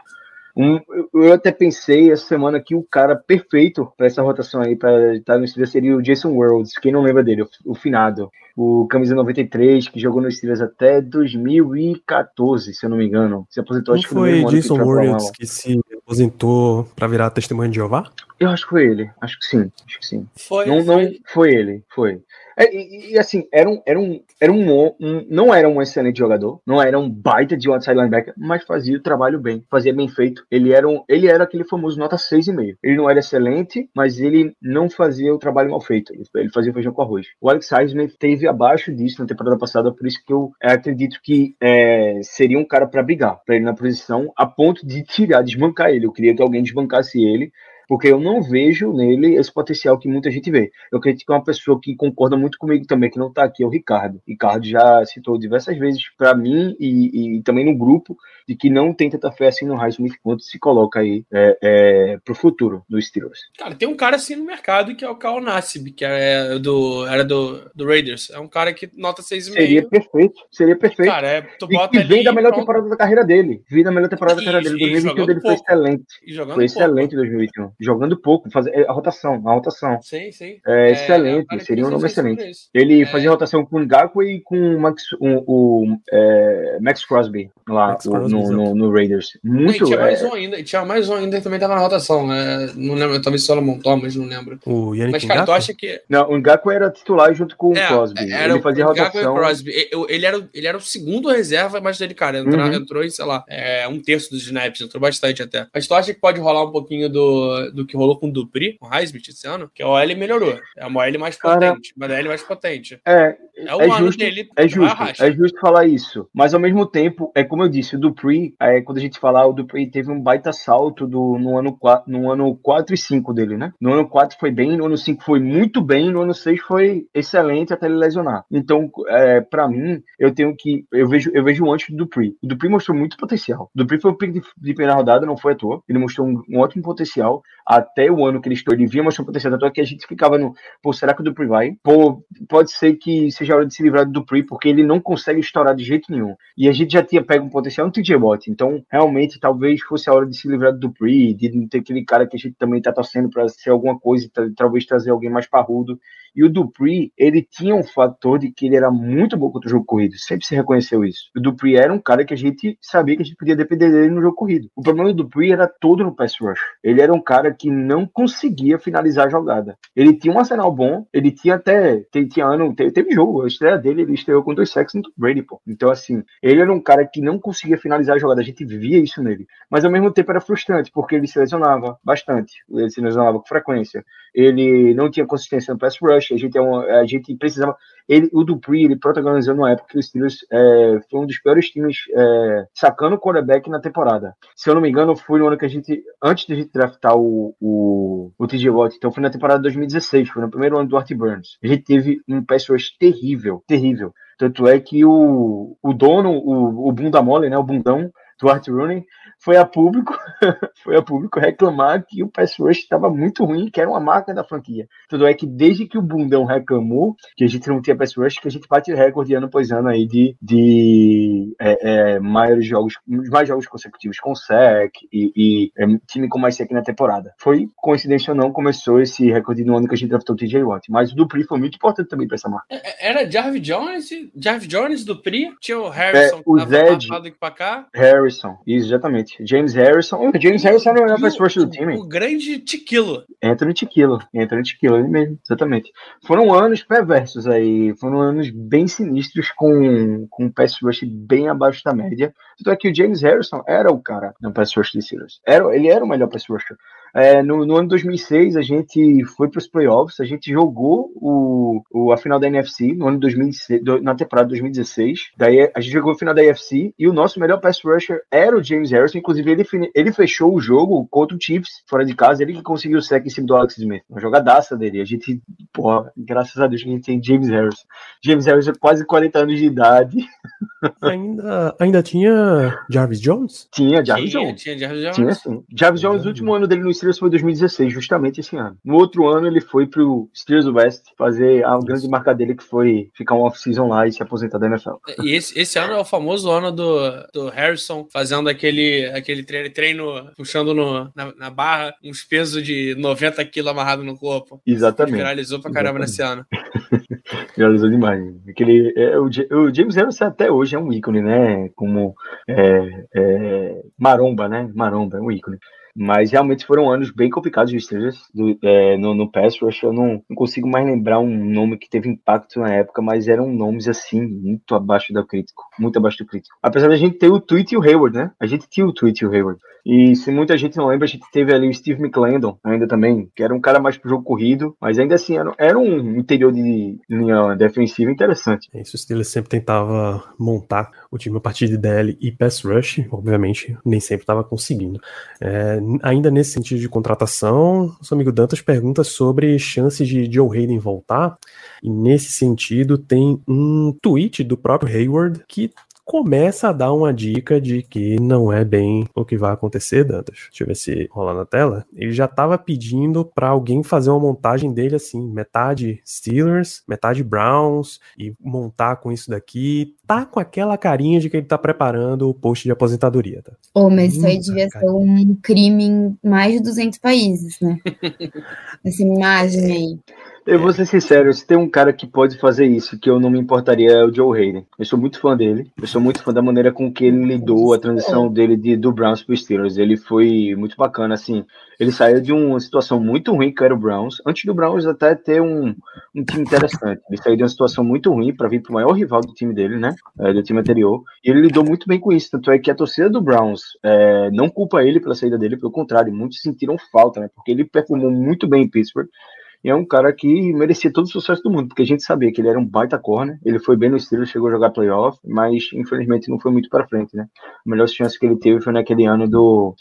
Um, eu até pensei essa semana que o cara perfeito para essa rotação aí, para estar no Steelers, seria o Jason Worlds. Quem não lembra dele? O, o finado. O camisa 93, que jogou no Steelers até 2014, se eu não me engano. Se aposentou, não acho que foi Jason Worlds que se aposentou para virar testemunho de Jeová? Eu acho que foi ele. Acho que sim. Acho que sim. Foi, não, foi. não foi ele. Foi. É, e, e, assim, era um, era um, era um, um, não era um excelente jogador, não era um baita de outside linebacker, mas fazia o trabalho bem, fazia bem feito. Ele era, um, ele era aquele famoso nota 6,5. Ele não era excelente, mas ele não fazia o trabalho mal feito. Ele, fazia feijão com arroz. O Alex Heisman teve abaixo disso na temporada passada, por isso que eu é, acredito que é, seria um cara para brigar, para ele na posição, a ponto de tirar, desbancar ele. Eu queria que alguém desbancasse ele porque eu não vejo nele esse potencial que muita gente vê. Eu acredito que é uma pessoa que concorda muito comigo também, que não está aqui, é o Ricardo. O Ricardo já citou diversas vezes para mim e, e, também no grupo de que não tem tanta fé assim no Highsmith quanto se coloca aí é, é, pro futuro do Steelers. Cara, tem um cara assim no mercado que é o Cal Nassib, que é do, era do, do Raiders. É um cara que nota 6,5. Seria perfeito, seria perfeito. Cara, é, tu e bota que vem ali, da melhor pronto. temporada da carreira dele. Vem da melhor temporada da E- carreira dele. e 2021 jogando dele foi pouco. excelente. E Foi pouco. excelente em 2021. Jogando pouco, fazer a rotação, a rotação. Sim, sim. É, excelente, o cara que seria um nome excelente. Ele É. fazia rotação com o Ngaku e com o Max, o, o, é, Max Crosby lá Max o- Crosby, no, no, no Raiders. E Muito. tinha é, mais um ainda, e tinha mais um ainda que também tava na rotação. é, não lembro, talvez Solomon Thomas, não lembro. O Yannick Mas, cara, tu acha que. Não, o Ngaku era titular junto com o É, Crosby. era ele fazia o e rotação. Crosby. E- Ele era, o- ele era o segundo reserva, mas ele, cara, entrou, Uhum. entrou em, sei lá, é, um terço dos snaps, entrou bastante até. Mas tu acha que pode rolar um pouquinho do, do que rolou com o Dupri, com o Highsmith esse ano? Que a OL melhorou. É uma OL mais Cara, potente. Uma OL mais potente. É, É o é ano justo, dele. É vai justo, é justo falar isso. Mas ao mesmo tempo, é como eu disse, o Dupree, é, quando a gente falar, o Dupree teve um baita salto do, no, ano 4, no ano 4 e 5 dele, né? No ano 4 foi bem, no ano 5 foi muito bem, no ano 6 foi excelente até ele lesionar. Então, é, para mim, eu tenho que. Eu vejo, eu vejo antes do Dupree. O Dupree mostrou muito potencial. O Dupree foi o pick de, de primeira rodada, não foi à toa. Ele mostrou um, um ótimo potencial. Até o ano que ele estourou, ele vinha mostrando potencial. Tanto é que a gente ficava no. Pô, será que o Dupree vai? Pô, pode ser que seja hora de se livrar do Dupree, porque ele não consegue estourar de jeito nenhum. E a gente já tinha pego um potencial no TJ Watt. Então, realmente, talvez fosse a hora de se livrar do Dupree, de não ter aquele cara que a gente também tá torcendo para ser alguma coisa, talvez trazer alguém mais parrudo. E o Dupree, ele tinha um fator de que ele era muito bom contra o jogo corrido. Sempre se reconheceu isso. O Dupree era um cara que a gente sabia que a gente podia depender dele no jogo corrido. O problema do Dupree era todo no pass rush. Ele era um cara que não conseguia finalizar a jogada. Ele tinha um arsenal bom, ele tinha até. Tinha ano, teve, teve jogo, a estreia dele, ele estreou com dois sacks no Brady, pô. Então, assim, ele era um cara que não conseguia finalizar a jogada. A gente via isso nele. Mas ao mesmo tempo era frustrante, porque ele se lesionava bastante. Ele se lesionava com frequência. Ele não tinha consistência no pass rush. A gente, é uma- a gente precisava. Ele, o Dupree, ele protagonizou numa época que o Steelers é, foi um dos piores times é, sacando o quarterback na temporada. Se eu não me engano, foi no ano que a gente. Antes de a gente draftar o, o, o TJ Watt, então foi na temporada de 2016, foi no primeiro ano do Art Burns. A gente teve um pass rush terrível, terrível. Tanto é que o, o dono, o, o bunda mole, né, o bundão, Duarte Rooney, foi a público, foi a público reclamar que o pass rush estava muito ruim, que era uma marca da franquia. Tudo é que desde que o Bundão reclamou que a gente não tinha pass rush, que a gente bate recorde ano após ano aí de, de é, é, maiores jogos, mais jogos consecutivos com sec e, e é, time com mais sec na temporada. Foi, coincidência ou não, começou esse recorde no ano que a gente draftou o TJ Watt. Mas o Dupri foi muito importante também para essa marca. É, é, era Jarvis Jones, Jarvis Jones, Dupri, tinha o Harrison, é, o Zed, Harrison, exatamente. James Harrison. James Harrison era o melhor pass rusher do time. O grande Tiquilo. Anthony Tiquilo. Anthony Tiquilo, ele mesmo, exatamente. Foram anos perversos aí. Foram anos bem sinistros com, com um pass rush bem abaixo da média. Tanto é que o James Harrison era o cara no pass rush de Steelers. Era, ele era o melhor pass rusher. É, no, no, ano 2006, a gente foi para os playoffs, a gente jogou o, o, a final da NFC no ano 2006, na temporada 2016. Daí a gente jogou a final da NFC e o nosso melhor pass rusher era o James Harrison. Inclusive, ele, ele fechou o jogo contra o Chiefs, fora de casa. Ele que conseguiu o sec em cima do Alex Smith. Uma jogadaça dele. A gente, porra, graças a Deus que a gente tem James Harrison. James Harrison, quase 40 anos de idade. Ainda, ainda tinha Jarvis Jones? Tinha Jarvis tinha, Jones. Tinha Jarvis Jones. Tinha sim. Jarvis Jones, o último ano dele no Steelers foi 2016, justamente esse ano. No outro ano, ele foi pro Steelers West fazer a grande marca dele, que foi ficar um off-season lá e se aposentar da NFL. E esse, esse ano é o famoso ano do, do Harrison fazendo aquele, aquele treino, treino puxando no, na, na, barra uns pesos de 90 quilos amarrado no corpo. Exatamente. Ele viralizou pra caramba Exatamente. nesse ano. viralizou demais. Aquele, é, o, o James Harrison até hoje é um ícone, né? Como é, é, maromba, né? Maromba é um ícone. Mas realmente foram anos bem complicados de Steelers do, é, no, no pass rush. Eu não, não, consigo mais lembrar um nome que teve impacto na época, mas eram nomes assim, muito abaixo do crítico. Muito abaixo do crítico. Apesar da gente ter o Tweet e o Hayward, né? A gente tinha o Tweet e o Hayward. E se muita gente não lembra, a gente teve ali o Steve McClendon ainda também, que era um cara mais pro jogo corrido, mas ainda assim era, era um interior de linha defensiva interessante. Isso, o Steelers sempre tentava montar o time a partir de DL e pass rush, obviamente nem sempre estava conseguindo. É, ainda nesse sentido de contratação, nosso amigo Dantas pergunta sobre chances de Joe Hayden voltar, e nesse sentido tem um tweet do próprio Hayward que começa a dar uma dica de que não é bem o que vai acontecer, Dantas. Deixa eu ver se rola na tela. Ele já estava pedindo para alguém fazer uma montagem dele assim, metade Steelers, metade Browns e montar com isso daqui. Tá com aquela carinha de que ele tá preparando o post de aposentadoria, tá? Oh, mas isso aí devia ser um crime em mais de 200 países, né? Essa imagem aí. Eu vou ser sincero, se tem um cara que pode fazer isso, que eu não me importaria, é o Joe Hayden. Eu sou muito fã dele. Eu sou muito fã da maneira com que ele lidou a transição dele de, do Browns pro Steelers. Ele foi muito bacana, assim. Ele saiu de uma situação muito ruim, que era o Browns, antes do Browns até ter um, um time interessante. Ele saiu de uma situação muito ruim para vir pro maior rival do time dele, né? É, do time anterior. E ele lidou muito bem com isso. Tanto é que a torcida do Browns é, não culpa ele pela saída dele, pelo contrário, muitos sentiram falta, né? Porque ele performou muito bem em Pittsburgh. E é um cara que merecia todo o sucesso do mundo, porque a gente sabia que ele era um baita corner, ele foi bem no estilo, chegou a jogar playoff, mas infelizmente não foi muito para frente, né? A melhor chance que ele teve foi naquele ano do,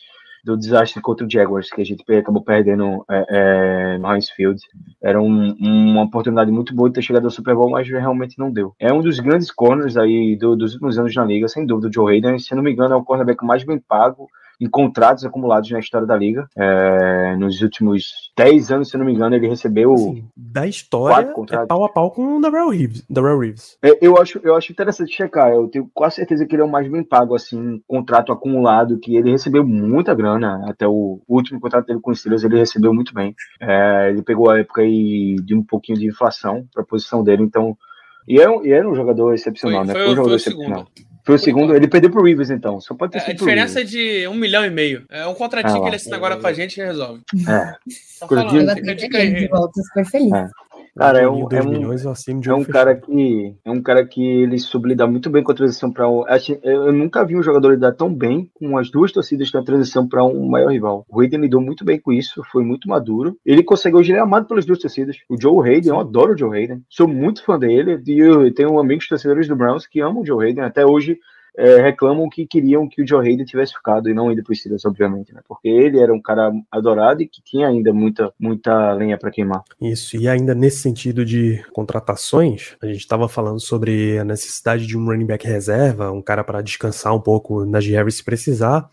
do desastre contra o Jaguars, que a gente acabou perdendo é, é, no Heinz Field. Era um, uma oportunidade muito boa de ter chegado ao Super Bowl, mas realmente não deu. É um dos grandes corners aí do, dos últimos anos na liga, sem dúvida, o Joe Hayden. Se não me engano, é o cornerback mais bem pago em contratos acumulados na história da liga. É, nos últimos 10 anos, se não me engano, ele recebeu. Assim, da história, é pau a pau com o Darrell Reeves. Darrell Reeves. É, eu, acho, eu acho interessante checar. Eu tenho quase certeza que ele é o mais bem pago, assim, contrato acumulado, que ele recebeu muita grana. Até o último contrato dele com os Steelers, ele recebeu muito bem. É, ele pegou a época aí de um pouquinho de inflação para a posição dele, então. E era, é um, e era um jogador excepcional, foi, né? Foi, foi um jogador excepcional. Segundo. Foi o segundo, ele perdeu pro Rivers, então. Só pode ter é, sido A diferença é de um milhão e meio. É um contratinho ah, que ele assina agora com a gente e resolve. É. Tá falando, de volta super feliz. É. Cara, é um, é um, é um cara que é um cara que ele soube lidar muito bem com a transição para um. Eu nunca vi um jogador lidar tão bem com as duas torcidas na transição para um maior rival. O Hayden lidou muito bem com isso, foi muito maduro. Ele conseguiu hoje ele é amado pelas duas torcidas. O Joe Hayden, eu adoro o Joe Hayden, sou muito fã dele. E eu tenho amigos torcedores do Browns que amam o Joe Hayden. Até hoje é, reclamam que queriam que o Joe Hayden tivesse ficado e não ido pro Steelers, obviamente, né? Porque ele era um cara adorado e que tinha ainda muita, muita lenha para queimar. Isso, e ainda nesse sentido de contratações, a gente estava falando sobre a necessidade de um running back reserva, um cara para descansar um pouco na GR se precisar.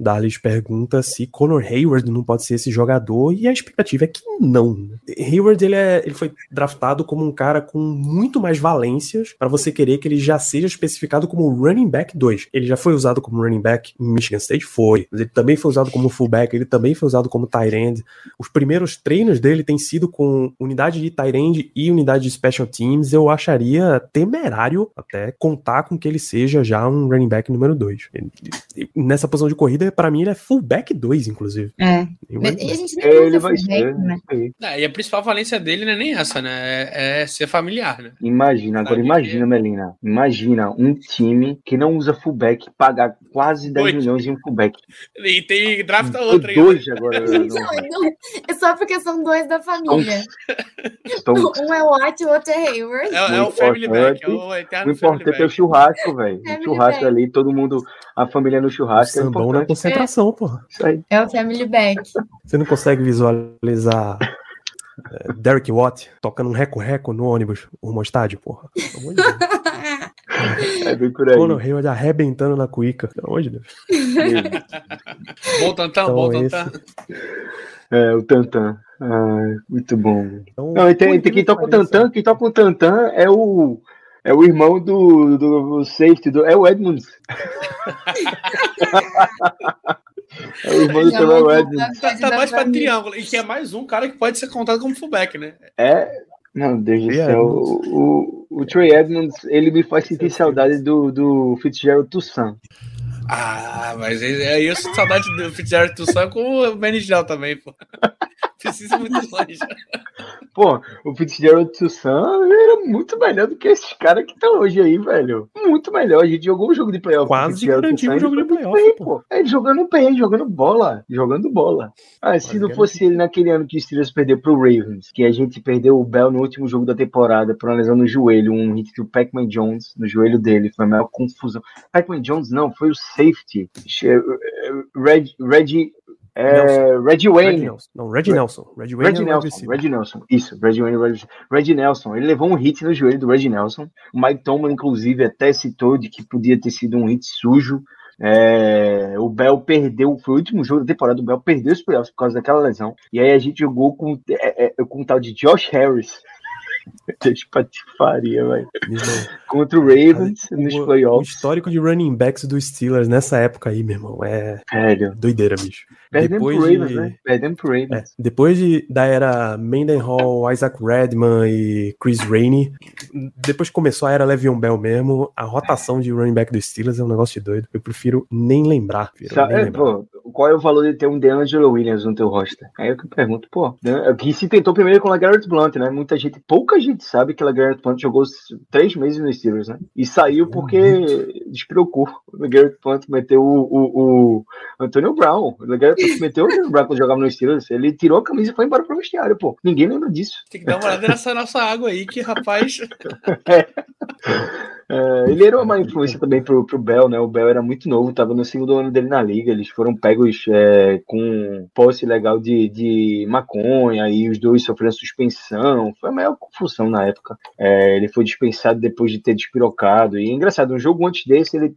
Darlis pergunta se Conor Hayward não pode ser esse jogador, e a expectativa é que não. Né? Hayward ele, é, ele foi draftado como um cara com muito mais valências para você querer que ele já seja especificado como running back 2. Ele já foi usado como running back em Michigan State? Foi. Mas ele também foi usado como fullback, ele também foi usado como tight end. Os primeiros treinos dele têm sido com unidade de tight end e unidade de special teams. Eu acharia temerário até contar com que ele seja já um running back número 2. Nessa posição de corrida, para mim, ele é fullback 2, inclusive. É. E a gente nem é, ele vai ser. Né? É, e a principal valência dele não é nem essa, né? É, é ser familiar, né? Imagina, agora imagina, Melina. Imagina um time que não usa fullback pagar quase 10 milhões em um fullback. E tem draft outra aí. Dois agora. não, não, é só porque são dois da família. um é Watt e o outro é Hayward. É, é o Family Back. É o, eterno o importante é o churrasco, velho. O churrasco ali, todo mundo, a família no churrasco. O é na concentração, é. porra. Isso aí. É o Family Back. Você não consegue visualizar é, Derek Watt tocando um reco-reco no ônibus rumo ao estádio, porra. Pelo. É bem por aí. Conor Hayward arrebentando na cuíca, pelo amor de Deus. bom tantão, então, bom tantão. É, o Tantan. Ah, muito bom. Então, não, e tem, tem quem toca o Tantan, quem toca o Tantan é o é o irmão do, do safety, do, é o Edmonds. é o irmão do Terrell Edmonds. Tá, tá mais pra triângulo, e que é mais um cara que pode ser contado como fullback, né? É, não, Deus do céu. O, o, o Trey Edmonds, ele me faz sentir saudade do, do Fitzgerald Toussaint. Ah, mas aí eu sinto saudade do Fitzgerald Toussaint com o Benny também, pô. Precisa muito longe. Pô, o Fitzgerald Toussaint era muito melhor do que esses caras que estão hoje aí, velho. Muito melhor. A gente jogou um jogo de playoff. Quase garantiu um jogo de playoff. Bem, pô. É, ele jogando bem, jogando bola. Jogando bola. Ah, se não fosse ele naquele ano que o Steelers perdeu pro Ravens, que a gente perdeu o Bell no último jogo da temporada por uma lesão no joelho, um hit do Pac-Man Jones no joelho dele. Foi a maior confusão. Pac-Man Jones não, foi o safety. Red, Red, é, Red Wayne. Red. Não, Red Nelson. Red, Wayne Red é Nelson. Red Nelson. Isso, Red Wayne. Red, Red Nelson. Ele levou um hit no joelho do Red Nelson. O Mike Tomlin, inclusive, até citou de que podia ter sido um hit sujo. É, o Bell perdeu, foi o último jogo da temporada, o Bell perdeu os playoffs por causa daquela lesão. E aí a gente jogou com, é, é, com o tal de Josh Harris, Deus patifaria, velho. Contra o Ravens o, nos playoffs. O histórico de running backs dos Steelers nessa época aí, meu irmão, é Sério? doideira, bicho. Perdemos pro Ravens, de... né? Perdemos pro Ravens. É, depois de, da era Mendenhall, Isaac Redman e Chris Rainey, depois que começou a era Le'Veon Bell mesmo, a rotação de running back dos Steelers é um negócio de doido. Eu prefiro nem lembrar. Prefiro nem é, lembrar. Pô, qual é o valor de ter um DeAngelo Williams no teu roster? Aí eu que pergunto, pô, né, que se tentou primeiro com o LeGarrette Blunt, né? Muita gente, pouca gente sabe que o LeGarrette Blunt jogou três meses nos Steelers, né? E saiu porque despreocupou. O LeGarrette Blunt meteu o, o, o Antonio Brown. O LeGarrette Blunt meteu o Antonio Brown quando jogava nos Steelers. Ele tirou a camisa e foi embora pro vestiário, pô. Ninguém lembra disso. Tem que dar uma olhada nessa nossa água aí, que rapaz. é. É, ele era uma influência também pro, pro Bell, né? O Bell era muito novo, tava no segundo ano dele na liga. Eles foram pegos é, com posse legal de, de maconha e os dois sofreram suspensão. Foi a maior confusão na época. É, ele foi dispensado depois de ter despirocado. E é engraçado, um jogo antes desse, ele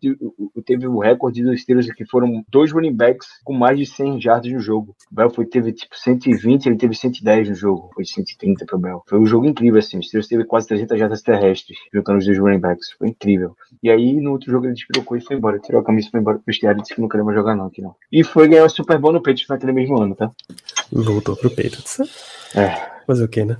teve o recorde dos Steelers que foram dois running backs com mais de 100 jardas no jogo. O Bell foi, teve tipo 120, ele teve 110 no jogo. Foi 130 pro Bell. Foi um jogo incrível, assim. O Steelers teve quase 300 jardas terrestres, jogando os dois running backs. Foi incrível. E aí, no outro jogo, ele despirocou e foi embora. Tirou a camisa e foi embora pro vestiário e disse que não queria mais jogar, não, aqui não. E foi ganhar o Super Bowl no Patriots naquele mesmo ano, tá? Voltou pro Patriots. É. Fazer o quê, né?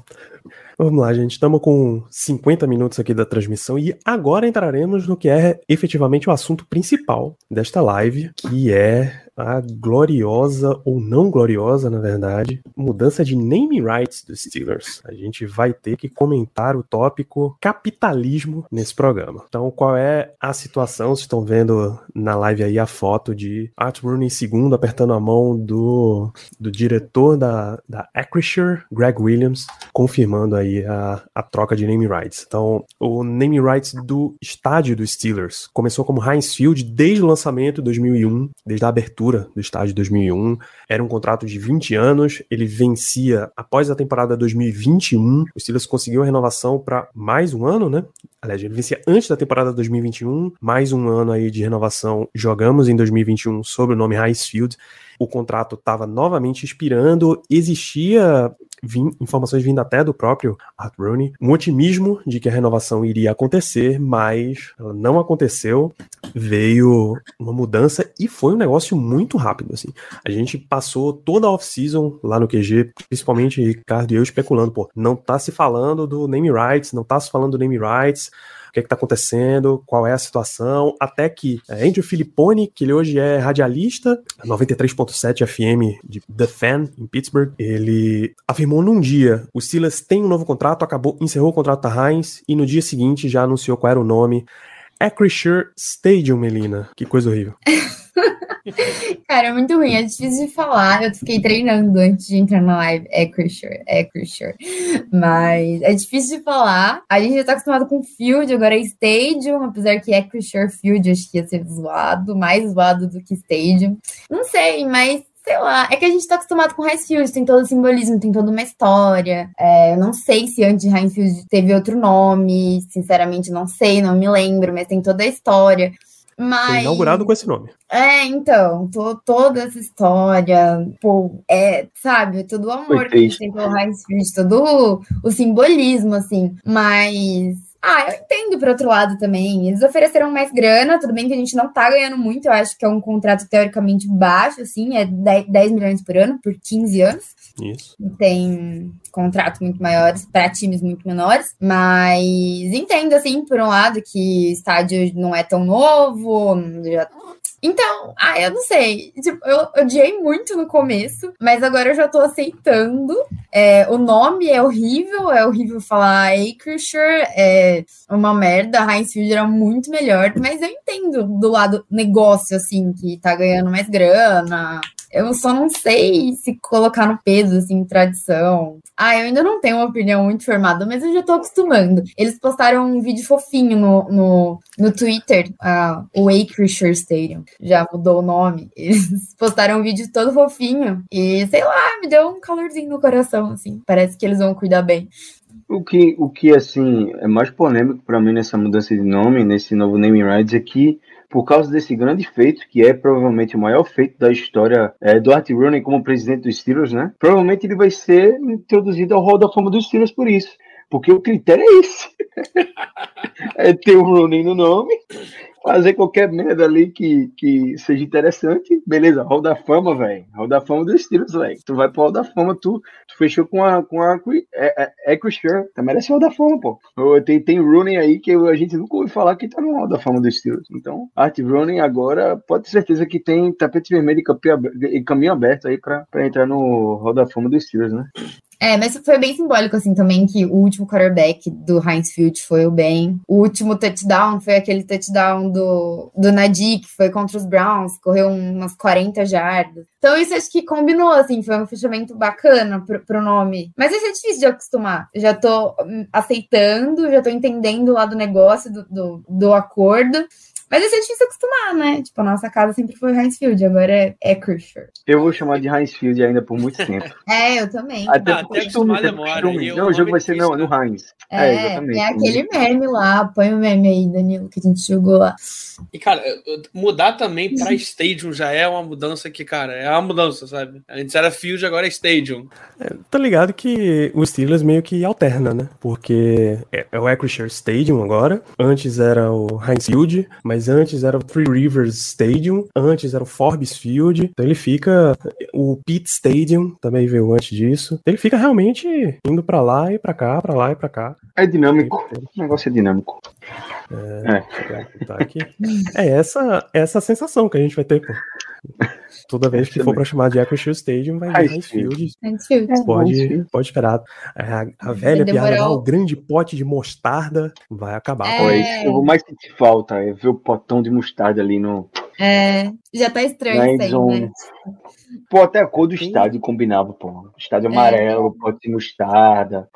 Vamos lá, gente. Estamos com 50 minutos aqui da transmissão e agora entraremos no que é efetivamente o assunto principal desta live, que é a gloriosa, ou não gloriosa, na verdade, mudança de name rights dos Steelers. A gente vai ter que comentar o tópico capitalismo nesse programa. Então, qual é a situação? Vocês estão vendo na live aí a foto de Art Rooney II apertando a mão do, do diretor da, da Acrisure, Greg Williams, confirmando aí a, a troca de name rights. Então, o name rights do estádio dos Steelers começou como Heinz Field desde o lançamento de 2001, desde a abertura do estádio de 2001. Era um contrato de 20 anos, ele vencia após a temporada 2021. O Steelers conseguiu a renovação para mais um ano, né? Aliás, ele vencia antes da temporada 2021, mais um ano aí de renovação. Jogamos em 2021 sob o nome Heinz Field o contrato estava novamente expirando, existia vim, informações vindo até do próprio Art Rooney, um otimismo de que a renovação iria acontecer, mas ela não aconteceu, veio uma mudança e foi um negócio muito rápido, assim. A gente passou toda a off-season lá no QG, principalmente Ricardo e eu especulando, pô, não tá se falando do name rights, não tá se falando do name rights, que está acontecendo, qual é a situação, até que é, Andrew Filipponi, que ele hoje é radialista, 93.7 FM de The Fan, em Pittsburgh, ele afirmou num dia, o Steelers tem um novo contrato, acabou, encerrou o contrato da Heinz, e no dia seguinte já anunciou qual era o nome, Acrisure Stadium, Melina. Que coisa horrível. Cara, é muito ruim, é difícil de falar. Eu fiquei treinando antes de entrar na live. É Christian, é Christian. Mas é difícil de falar. A gente já tá acostumado com Field, agora é Stadium, apesar que é Christian Field, acho que ia ser zoado, mais zoado do que Stadium. Não sei, mas sei lá, é que a gente tá acostumado com Heinz Field, tem todo o simbolismo, tem toda uma história. É, eu não sei se antes de Heinz Field teve outro nome, sinceramente não sei, não me lembro, mas tem toda a história. Mas... Foi inaugurado com esse nome. É, então, tô, toda essa história, pô, é, sabe, todo o amor que a gente tem pelo Heinz todo o, o simbolismo, assim, mas ah, eu entendo por outro lado também. Eles ofereceram mais grana, tudo bem que a gente não tá ganhando muito, eu acho que é um contrato teoricamente baixo, assim, é 10 milhões por ano, por 15 anos. Isso. Tem contratos muito maiores para times muito menores, mas entendo, assim, por um lado, que estádio não é tão novo, já então, ah, eu não sei. Tipo, eu odiei muito no começo, mas agora eu já tô aceitando. É, o nome é horrível, é horrível falar Acrisure, é uma merda. Heinz Field era muito melhor, mas eu entendo do lado negócio, assim, que tá ganhando mais grana, eu só não sei se colocar no peso, assim, tradição. Ah, eu ainda não tenho uma opinião muito formada, mas eu já tô acostumando. Eles postaram um vídeo fofinho no, no, no Twitter, uh, o Stadium. Já mudou o nome. Eles postaram um vídeo todo fofinho. E, sei lá, me deu um calorzinho no coração, assim. Parece que eles vão cuidar bem. O que, o que assim, é mais polêmico para mim nessa mudança de nome, nesse novo naming rights, é que por causa desse grande feito, que é provavelmente o maior feito da história é, do Art Rooney como presidente dos Steelers, né? Provavelmente ele vai ser introduzido ao Hall da Fama dos Steelers por isso. Porque o critério é esse. é ter o Rooney no nome fazer qualquer merda ali que, que seja interessante. Beleza, Hall da Fama, velho. Hall da Fama dos estilos, velho. Tu vai pro Hall da Fama, tu, tu fechou com a com a é, é, Equisher. Tu merece Hall da Fama, pô. Tem, tem Rooney aí que a gente nunca ouviu falar que tá no Hall da Fama dos estilos. Então, Art Rooney agora pode ter certeza que tem tapete vermelho e caminho aberto aí pra, pra entrar no Hall da Fama dos Steelers, né? É, mas foi bem simbólico, assim, também, que o último quarterback do Heinz Field foi o Ben. O último touchdown foi aquele touchdown do, do Nadir, que foi contra os Browns, correu umas 40 jardas. Então, isso acho que combinou, assim, foi um fechamento bacana pro, pro nome. Mas isso é difícil de acostumar. Já tô hum, aceitando, já tô entendendo lá do negócio, do, do, do acordo. Mas isso é difícil acostumar, né? Tipo, a nossa casa sempre foi Heinz Field, agora é, é Eu vou chamar de Heinz Field ainda por muito tempo. é, eu também. Até, ah, até acostumar demora. Não, o jogo vai ser não, no Heinz. É, é, exatamente. É aquele meme lá, põe o meme aí, Danilo, que a gente jogou lá. E, cara, mudar também pra Stadium já é uma mudança que, cara, é uma mudança, sabe? Antes era Field, agora é Stadium. É, tá ligado que o Steelers meio que alterna, né? Porque é, é o Acrisure Stadium agora, antes era o Heinz Field, mas mas antes era o Three Rivers Stadium, antes era o Forbes Field, então ele fica o Pitt Stadium também veio antes disso. Ele fica realmente indo para lá e para cá, para lá e para cá. É dinâmico. O negócio é dinâmico. É, é. Tá é essa essa sensação que a gente vai ter, pô. Toda vez que for pra chamar de Acrisure Stadium, vai vir Field. Heinz Field. Pode, pode esperar. A, a velha piada lá, o grande pote de mostarda vai acabar. É... Pois, eu vou mais sentir falta, é ver o potão de mostarda ali no. É, já tá estranho isso aí, né? Pô, até a cor do estádio combinava, pô. Estádio é. amarelo, pote de mostarda.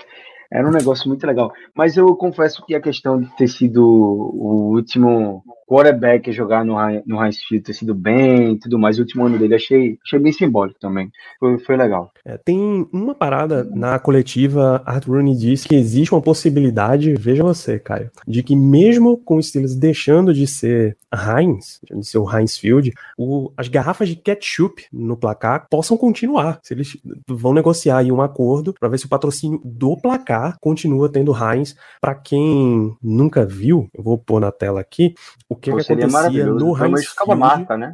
Era um negócio muito legal. Mas eu confesso que a questão de ter sido o último quarterback jogar no, no Heinz Field ter sido bem e tudo mais. O último ano dele achei, achei bem simbólico também. Foi, foi legal. É, tem uma parada na coletiva, Art Rooney disse que existe uma possibilidade, veja você, Caio, de que mesmo com os Steelers deixando de ser Heinz, de ser o Heinz Field, o, as garrafas de ketchup no placar possam continuar. Se eles vão negociar aí um acordo para ver se o patrocínio do placar continua tendo Heinz. Para quem nunca viu, eu vou pôr na tela aqui, o que, que acontecia no Heinz Field. Marca, né?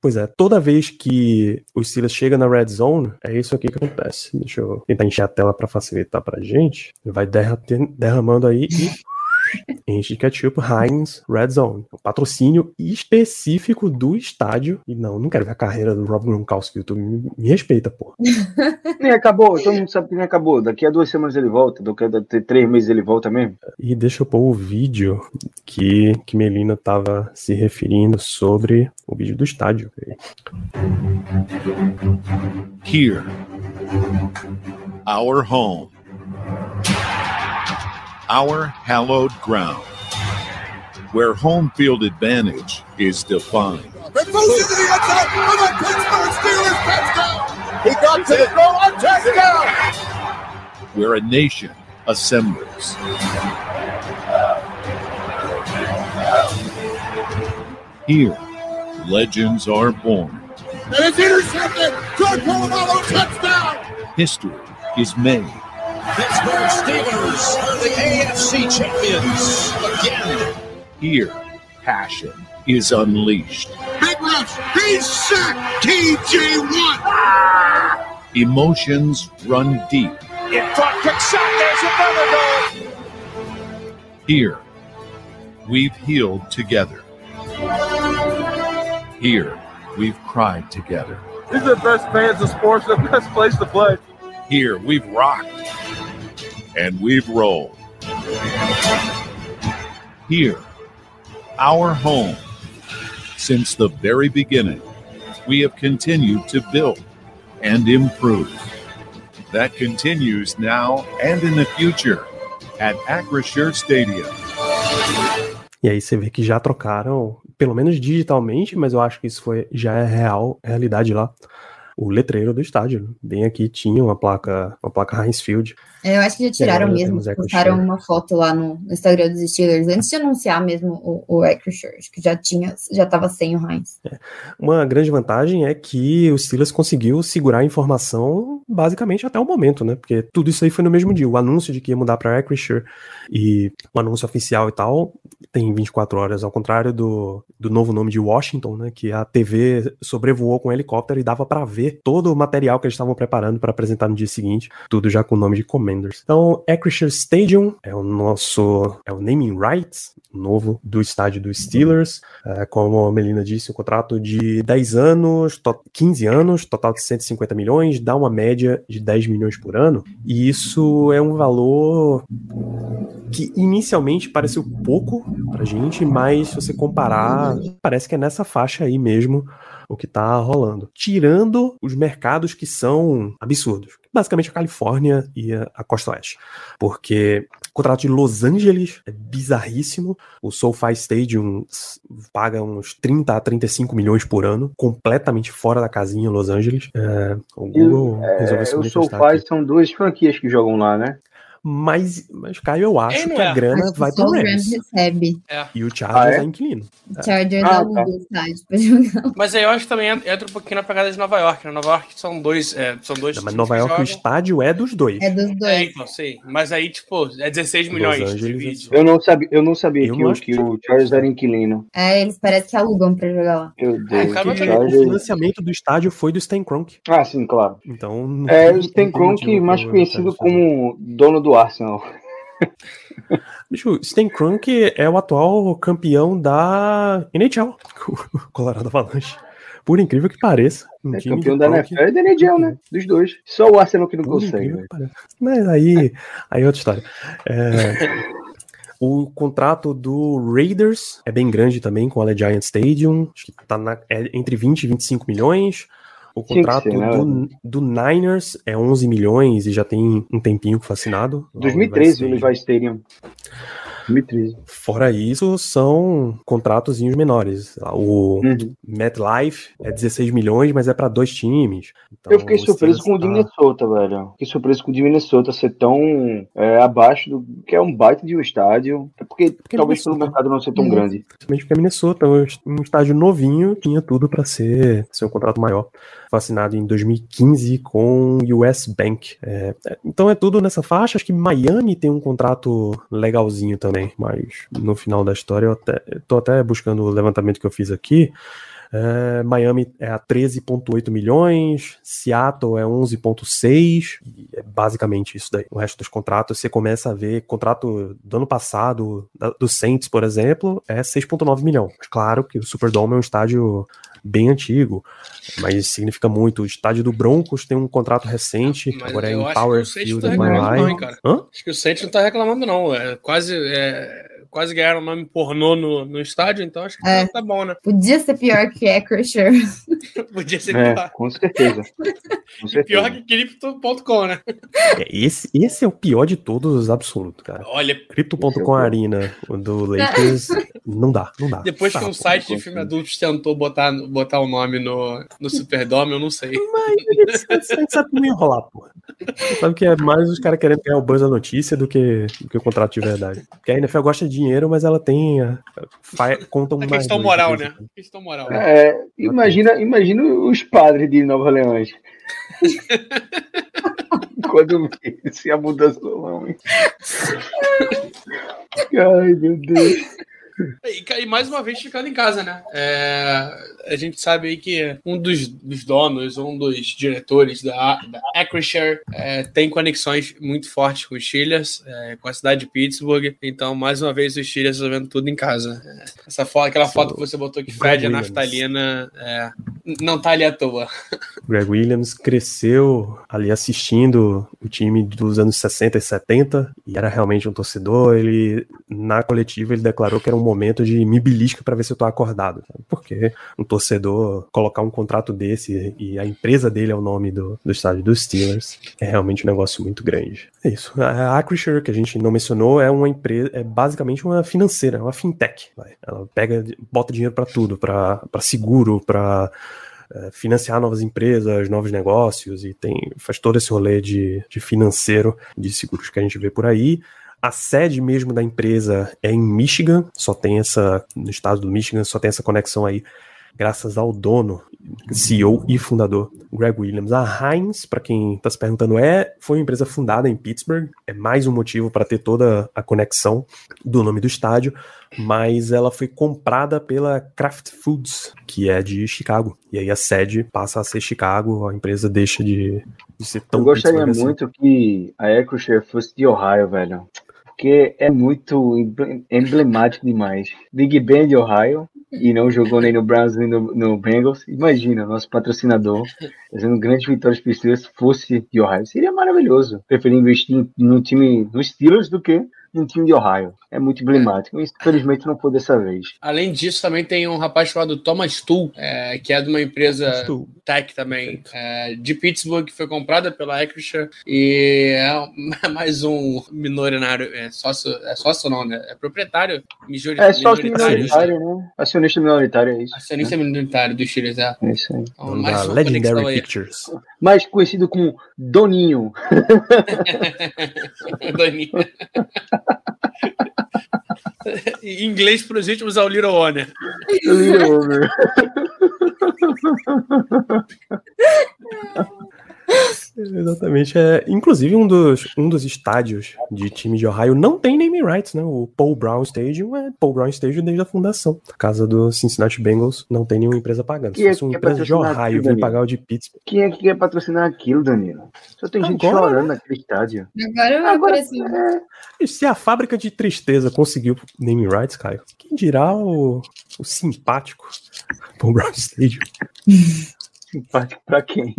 Pois é, toda vez que o Steelers chega na red zone, é isso aqui que acontece. Deixa eu tentar encher a tela para facilitar pra gente. Vai derramando aí e Enche de ketchup Heinz Red Zone. O patrocínio específico do estádio. E não, não quero ver a carreira do Rob Gronkowski. Tu me, me respeita, pô. nem acabou, todo mundo sabe que nem acabou. Daqui a duas semanas ele volta, daqui a três meses ele volta mesmo. E deixa eu pôr o vídeo que, que Melina tava se referindo sobre o vídeo do estádio. Here, our home. Our hallowed ground, where home field advantage is defined. It goes into the end zone for the Pittsburgh Steelers touchdown. He got to the throw on touchdown. Where a nation assembles. Here, legends are born. And it's intercepted. Touchdown. History is made Pittsburgh Steelers are the AFC champions again. Here, passion is unleashed. Big rush. He's sacked. TJ1. Emotions run deep. In front, quick shot. There's another goal. Here, we've healed together. Here, we've cried together. These are the best fans of sports, the best place to play. Here, we've rocked and we've rolled. Here, our home. Since the very beginning, we have continued to build and improve. That continues now and in the future at Acrisure Stadium. E aí você vê que já trocaram, pelo menos digitalmente, mas eu acho que isso foi já é real, realidade lá. O letreiro do estádio. Bem aqui tinha uma placa, uma placa Heinz Field. É, eu acho que já tiraram mesmo, postaram uma foto lá no Instagram dos Steelers, antes de anunciar mesmo o, o acho que já tinha, já estava sem o Heinz. É. Uma grande vantagem é que o Steelers conseguiu segurar a informação basicamente até o momento, né, porque tudo isso aí foi no mesmo dia, o anúncio de que ia mudar para Acrisure e o anúncio oficial e tal tem 24 horas, ao contrário do, do novo nome de Washington, né, que a TV sobrevoou com um helicóptero e dava para ver todo o material que eles estavam preparando para apresentar no dia seguinte, tudo já com o nome de Commanders. Então, Acrisure Stadium é o nosso é o naming rights novo do estádio dos Steelers, é, como a Melina disse, um contrato de 10 anos, 15 anos, total de 150 milhões, dá uma média de 10 milhões por ano, e isso é um valor que inicialmente pareceu pouco pra gente, mas se você comparar, parece que é nessa faixa aí mesmo o que tá rolando. Tirando os mercados que são absurdos. Basicamente a Califórnia e a Costa Oeste. Porque o contrato de Los Angeles é bizarríssimo. O SoFi Stadium paga uns 30 a 35 milhões por ano, completamente fora da casinha Los Angeles. É, o Google é, resolveu O SoFi são duas franquias que jogam lá, né? Mas, mas Caio, eu acho que a é. grana vai pro Rams. recebe. É. E o Chargers ah, é? é inquilino. O Chargers ah, dá tá. estádio pra jogar. Mas aí eu acho que também entra um pouquinho na pegada de Nova York. Né? Nova York são dois. É, são dois Não, mas Nova York o estádio é dos dois. É dos dois. É, então, sei. Mas aí, tipo, é 16 milhões de vídeo. Eu não sabia, eu não sabia eu que, não o, que o Chargers era inquilino. É, eles parecem que alugam pra jogar lá. Meu Deus. É, o, Chargers... o financiamento do estádio foi do Stan Kroenke. Ah, sim, claro. Então. É, o Stan Kroenke, mais conhecido como dono do Arsenal. Bicho, Stan Kroenke é o atual campeão da NHL, o Colorado Avalanche. por incrível que pareça. Um É campeão da NFL e da NHL, né? Dos dois. Só o Arsenal que não Por consegue. que. Mas aí, aí é outra história. É, o contrato do Raiders é bem grande também com a Giant Stadium. Acho que tá na- é entre 20 e 25 milhões. O contrato ser, né, do, do Niners é 11 milhões e já tem um tempinho fascinado. 2013, o Levi Stadium. 2013. Fora isso, são contratozinhos menores. O Uhum. MetLife é 16 milhões, mas é para dois times. Então, Eu fiquei o surpreso com o de tá- Minnesota, velho. Fiquei surpreso com o de Minnesota ser tão é, abaixo do que é um baita de um estádio. É porque, talvez pelo Minnesota. mercado não ser tão Uhum. grande. Principalmente porque é Minnesota, um um estádio novinho, tinha tudo para ser, ser um contrato maior. Foi assinado em 2015 com o US Bank. É, é, então é tudo nessa faixa. Acho que Miami tem um contrato legalzinho também, mas no final da história eu até, tô até buscando o levantamento que eu fiz aqui. É, Miami é a 13,8 milhões, Seattle é 11,6, e é basicamente isso daí. O resto dos contratos você começa a ver, contrato do ano passado, da- do Saints, por exemplo, é 6,9 milhões. Claro que o Superdome é um estádio bem antigo, mas significa muito. O estádio do Broncos tem um contrato recente, Mas agora é em Power Saints Field. tá em Miami. não, hein? Acho que o Saints não tá reclamando, não. É, quase, é, quase ganharam o nome pornô no, no estádio, então acho que É. tá bom, né? Podia ser pior que Acrisure. Podia ser É, pior. com certeza. Com certeza. Pior que Crypto.com, né? É, Esse, esse é o pior de todos, absoluto, cara. Olha, é Crypto.com o pior. Arena o do Lakers, não dá, não dá. depois que Tá, um site de filme adultos tentou botar, botar o nome no, no Superdome, eu não sei. A gente sabe que não ia rolar, porra. Sabe que é mais os caras querendo ganhar o buzz da notícia do que, do que o contrato de verdade. Porque a NFL gosta de dinheiro, mas ela tem. A, fa, conta A mais questão moral, né? Questão moral. É, imagina, imagina os padres de Nova Orleans. Quando se a mudança do nome. Ai, meu Deus. E, e mais uma vez ficando em casa, né? É, a gente sabe aí que um dos, dos donos, um dos diretores da, da Acrisure é, tem conexões muito fortes com os Steelers, é, com a cidade de Pittsburgh. Então, mais uma vez, os Steelers resolvendo tudo em casa. É, essa foto, aquela foto que você botou que fede a Williams. naftalina é, não tá ali à toa. Greg Williams cresceu ali assistindo o time dos anos 60 e 70 e era realmente um torcedor. Ele, na coletiva, ele declarou que era um momento de me belisca para ver se eu tô acordado. Porque um torcedor colocar um contrato desse e a empresa dele é o nome do, do estádio dos Steelers é realmente um negócio muito grande. É isso. A Acrisure, que a gente não mencionou, é uma empresa, é basicamente uma financeira, uma fintech. vai. Ela pega, bota dinheiro para tudo, para seguro, para é, financiar novas empresas, novos negócios e tem faz todo esse rolê de, de financeiro, de seguros que a gente vê por aí. A sede mesmo da empresa é em Michigan, só tem essa no estado do Michigan, só tem essa conexão aí graças ao dono, CEO e fundador Greg Williams. A Heinz, para quem está se perguntando, é foi uma empresa fundada em Pittsburgh, é mais um motivo para ter toda a conexão do nome do estádio, mas ela foi comprada pela Kraft Foods, que é de Chicago. E aí a sede passa a ser Chicago, a empresa deixa de, de ser tão Eu gostaria assim. muito que a Acrisure fosse de Ohio, velho. Porque é muito emble- emblemático demais. Big Ben de Ohio e não jogou nem no Browns nem no, no Bengals. Imagina, nosso patrocinador fazendo grandes vitórias para os Steelers se fosse de Ohio. Seria maravilhoso. Preferir investir no time dos Steelers do que num time de Ohio. É muito emblemático. Infelizmente não foi dessa vez. Além disso, também tem um rapaz chamado Thomas Tull, é, que é de uma empresa tech também, é, de Pittsburgh, que foi comprada pela Acrisure e é mais um minoritário, é sócio, é sócio não, né? É proprietário majori- É só que minoritário, minoritário, né? Acionista minoritário é isso. acionista minoritário dos Steelers, é. É isso aí. Então, da mais uma Legendary. Pictures. Mais conhecido como Doninho. Doninho. Em inglês, para os últimos, é o Little Honor. Little Over. Exatamente. É, inclusive, um dos, um dos estádios de time de Ohio não tem name rights, né? O Paul Brown Stadium é Paul Brown Stadium desde a fundação. A casa do Cincinnati Bengals não tem nenhuma empresa pagando. Quem é Se fosse uma que quer empresa de patrocinar Ohio aquilo, vir Danilo? pagar o de Pittsburgh. Quem é que quer patrocinar aquilo, Danilo? Só tem gente Agora, chorando naquele estádio. Agora Agora, é, E se a fábrica de tristeza conseguiu name rights, Caio, quem dirá o, o simpático Paul Brown Stadium? simpático pra quem?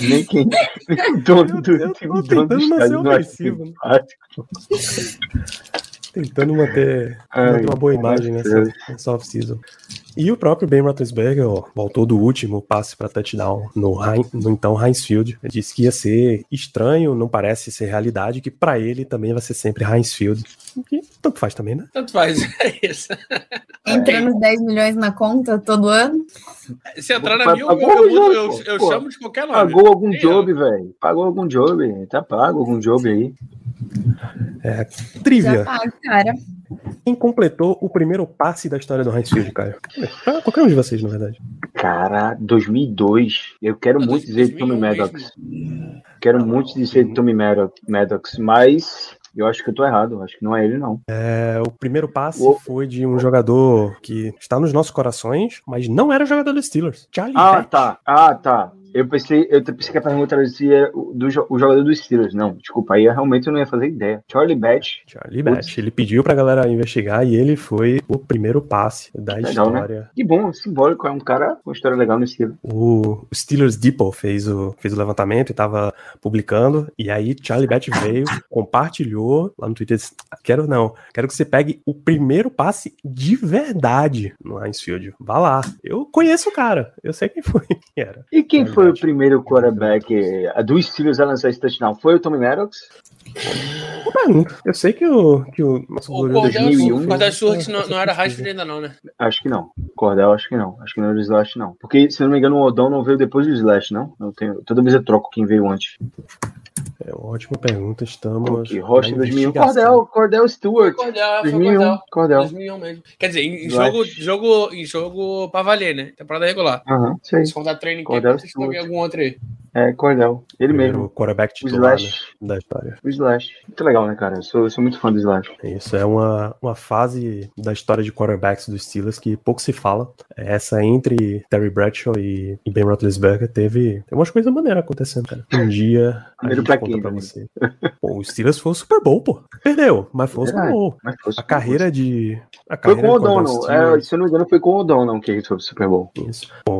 Nem quem. Nem o dono do, Eu- eu dono tentando é ofensivo, né? simpático. Tentando manter, Ai, manter uma boa imagem nessa, nessa off-season. E o próprio Ben Roethlisberger ó, voltou do último passe para touchdown no, no então Heinz Field. Ele disse que ia ser estranho, não parece ser realidade, que para ele também vai ser sempre Heinz Field. Tanto faz também, né? Tanto faz, é isso. Entrando 10 milhões na conta todo ano. Se entrar na Pagou minha, eu, eu, jogo, eu, eu chamo de qualquer nome. Pagou algum job, velho. Pagou algum job. Tá pago algum job aí. Trivia. Já paga, cara. Quem completou o primeiro passe da história do Heinz Field, Caio? Pra qualquer um de vocês, na verdade. Cara, 2002. Eu quero Ah, muito dizer de Tommy 2001 Maddox. Quero muito dizer de Tommy Maddox, mas eu acho que eu tô errado. Acho que não é ele, não. É, o primeiro passe O- foi de um jogador que está nos nossos corações, mas não era jogador dos Steelers. Charlie Ah, tá. Ah, tá. Eu pensei, eu pensei que a pergunta era se era o, do, o jogador dos Steelers. Não, desculpa, aí eu realmente não ia fazer ideia. Charlie Batch. Charlie Batch. Ele pediu pra galera investigar e ele foi o primeiro passe da Legal, né? história. Que bom, simbólico. É um cara com uma história legal no Steelers. O Steelers Depot fez o, fez o levantamento e tava publicando. E aí Charlie Batch veio, compartilhou lá no Twitter. disse, Quero não, quero que você pegue o primeiro passe de verdade no Heinz Field. Vá lá. Eu conheço o cara, eu sei quem foi. Quem era. E quem Charlie foi o primeiro quarterback eh, do Steelers a lançar esse touchdown? Foi o Tommy Maddox? Pergunta. Eu sei que o, que o nosso O glorioso Cordel 2001, fez Cordel essa- Stewart não, não era. Rashford ainda não, né? Acho que não. Cordell, acho que não. Acho que não era o Slash, não. Porque, se não me engano, o Odom não veio depois do Slash, não? Eu tenho, toda vez eu troco quem veio antes. É uma ótima pergunta. Estamos. Aqui, Rocha na 2001. investigação. Cordell, Cordell Stewart. Cordel, foi 2001. Cordel. Cordell. 2001 mesmo. Quer dizer, em, em jogo, jogo, em jogo pra valer, né? Temporada regular. Aham, sei. Se contar training camp, Cordell não sei se tem Stewart. algum outro aí. É, Cordell. Ele Primeiro mesmo. quarterback O titular né, Slash. da história. O Slash. Muito legal, né, cara? Eu sou, eu sou muito fã do Slash. Isso é uma, uma fase da história de quarterbacks dos Steelers que pouco se fala. Essa entre Terry Bradshaw e, e Ben Roethlisberger teve, tem umas coisas maneiras acontecendo, cara. Um dia Primeiro gente pra né? você. Pô, o Steelers foi o Super Bowl, pô. Perdeu, mas foi o Super. Bowl. Foi A carreira de... A Foi carreira com o O'Donnell. É, se eu não me engano, foi com o O'Donnell que ele foi pro Super Bowl. Isso. Pô,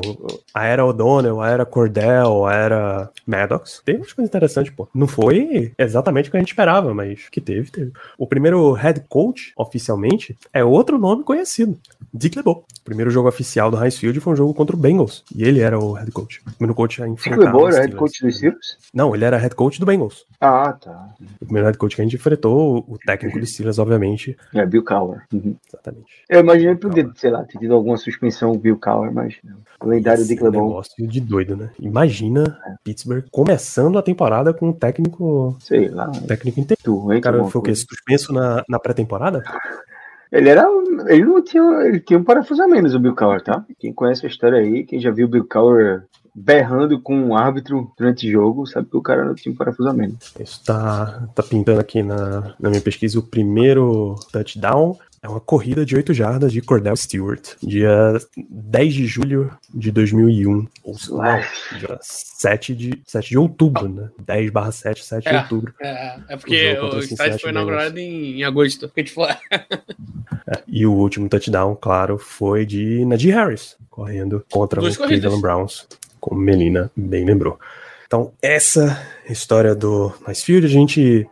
a era O'Donnell, a era Cordell, a era Maddox. Teve umas coisas interessantes, pô. Não foi exatamente o que a gente esperava, mas que teve, teve. O primeiro head coach, oficialmente, é outro nome conhecido. Dick LeBeau. O primeiro jogo oficial do Heinz Field foi um jogo contra o Bengals. E ele era o head coach. O primeiro coach a Dick enfrentar LeBeau os era head coach dos Steelers? Não, ele era head coach do Bengals. Ah, tá. O primeiro head coach que a gente enfrentou, o técnico dos Steelers, obviamente. É, Bill Cowher. Uhum. Exatamente. Eu imaginei poder, sei lá, ter tido alguma suspensão o Bill Cowher, mas não. o lendário Dick LeBeau. negócio de doido, né? Imagina Pittsburgh começando a temporada com um técnico, Sei lá. técnico inteiro. Tu, hein, O cara foi o quê? Suspenso na, na pré-temporada? Ele era. Ele não tinha. Ele tinha um parafuso a menos, o Bill Cowher, tá? Quem conhece a história aí, quem já viu o Bill Cowher berrando com um árbitro durante o jogo, sabe que o cara não tinha um parafuso a menos. Isso tá, tá pintando aqui na, na minha pesquisa o primeiro touchdown. É uma corrida de 8 jardas de Cordell Stewart, dia 10 de julho de 2001. Ou sei lá, dia 7 de, 7 de outubro, né? 10 barra 7, 7 de É. outubro. É, é O porque o o estádio foi inaugurado em, em agosto. Porque, tipo, E o último touchdown, claro, foi de Najee Harris, correndo contra Duas o corridas. Cleveland Browns, como Melina bem lembrou. Então, essa história do Nice Field, a gente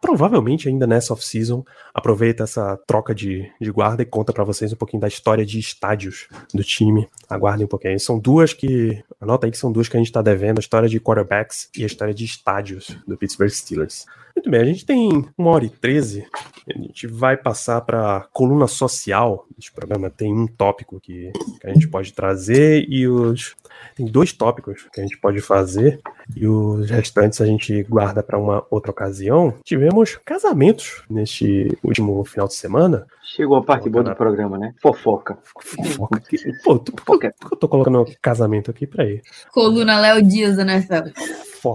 provavelmente ainda nessa off-season aproveita essa troca de, de guarda e conta pra vocês um pouquinho da história de estádios do time. Aguardem um pouquinho. São duas que, anota aí que são duas que a gente tá devendo, a história de quarterbacks e a história de estádios do Pittsburgh Steelers. Muito bem, a gente tem uma hora e treze. A gente vai passar para coluna social deste programa. Tem um tópico que, que a gente pode trazer e os tem dois tópicos que a gente pode fazer e os restantes a gente guarda para uma outra ocasião. Tivemos casamentos neste último final de semana. Chegou a parte boa do programa, né? Fofoca. Fofoca aqui. Pô, tu- por que por que eu tô colocando casamento aqui pra ir? Coluna Léo Dias, né, Fel?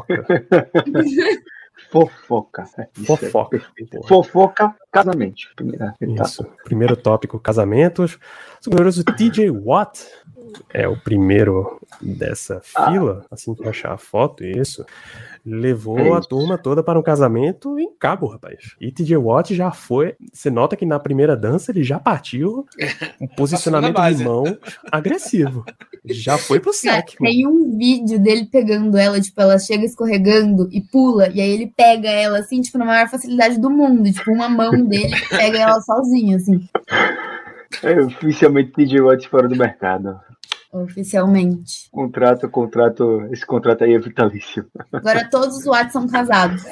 Fofoca. Fofoca. Isso é Fofoca. casamento. Primeira. Isso. Primeiro tópico, casamentos. O glorioso TJ Watt é o primeiro dessa fila, assim que eu achar a foto, isso. Levou É a turma toda para um casamento em Cabo, rapaz. E TJ Watt já foi. Você nota que na primeira dança ele já partiu um posicionamento de mão agressivo. Já foi pro sec, mano. tem um vídeo dele pegando ela, tipo, ela chega escorregando e pula, e aí ele pega ela, assim, tipo, na maior facilidade do mundo. Tipo, uma mão dele pega ela sozinha, assim, É oficialmente TJ Watt fora do mercado. oficialmente. Contrato, contrato. Esse contrato aí é vitalício. Agora todos os Watts são casados.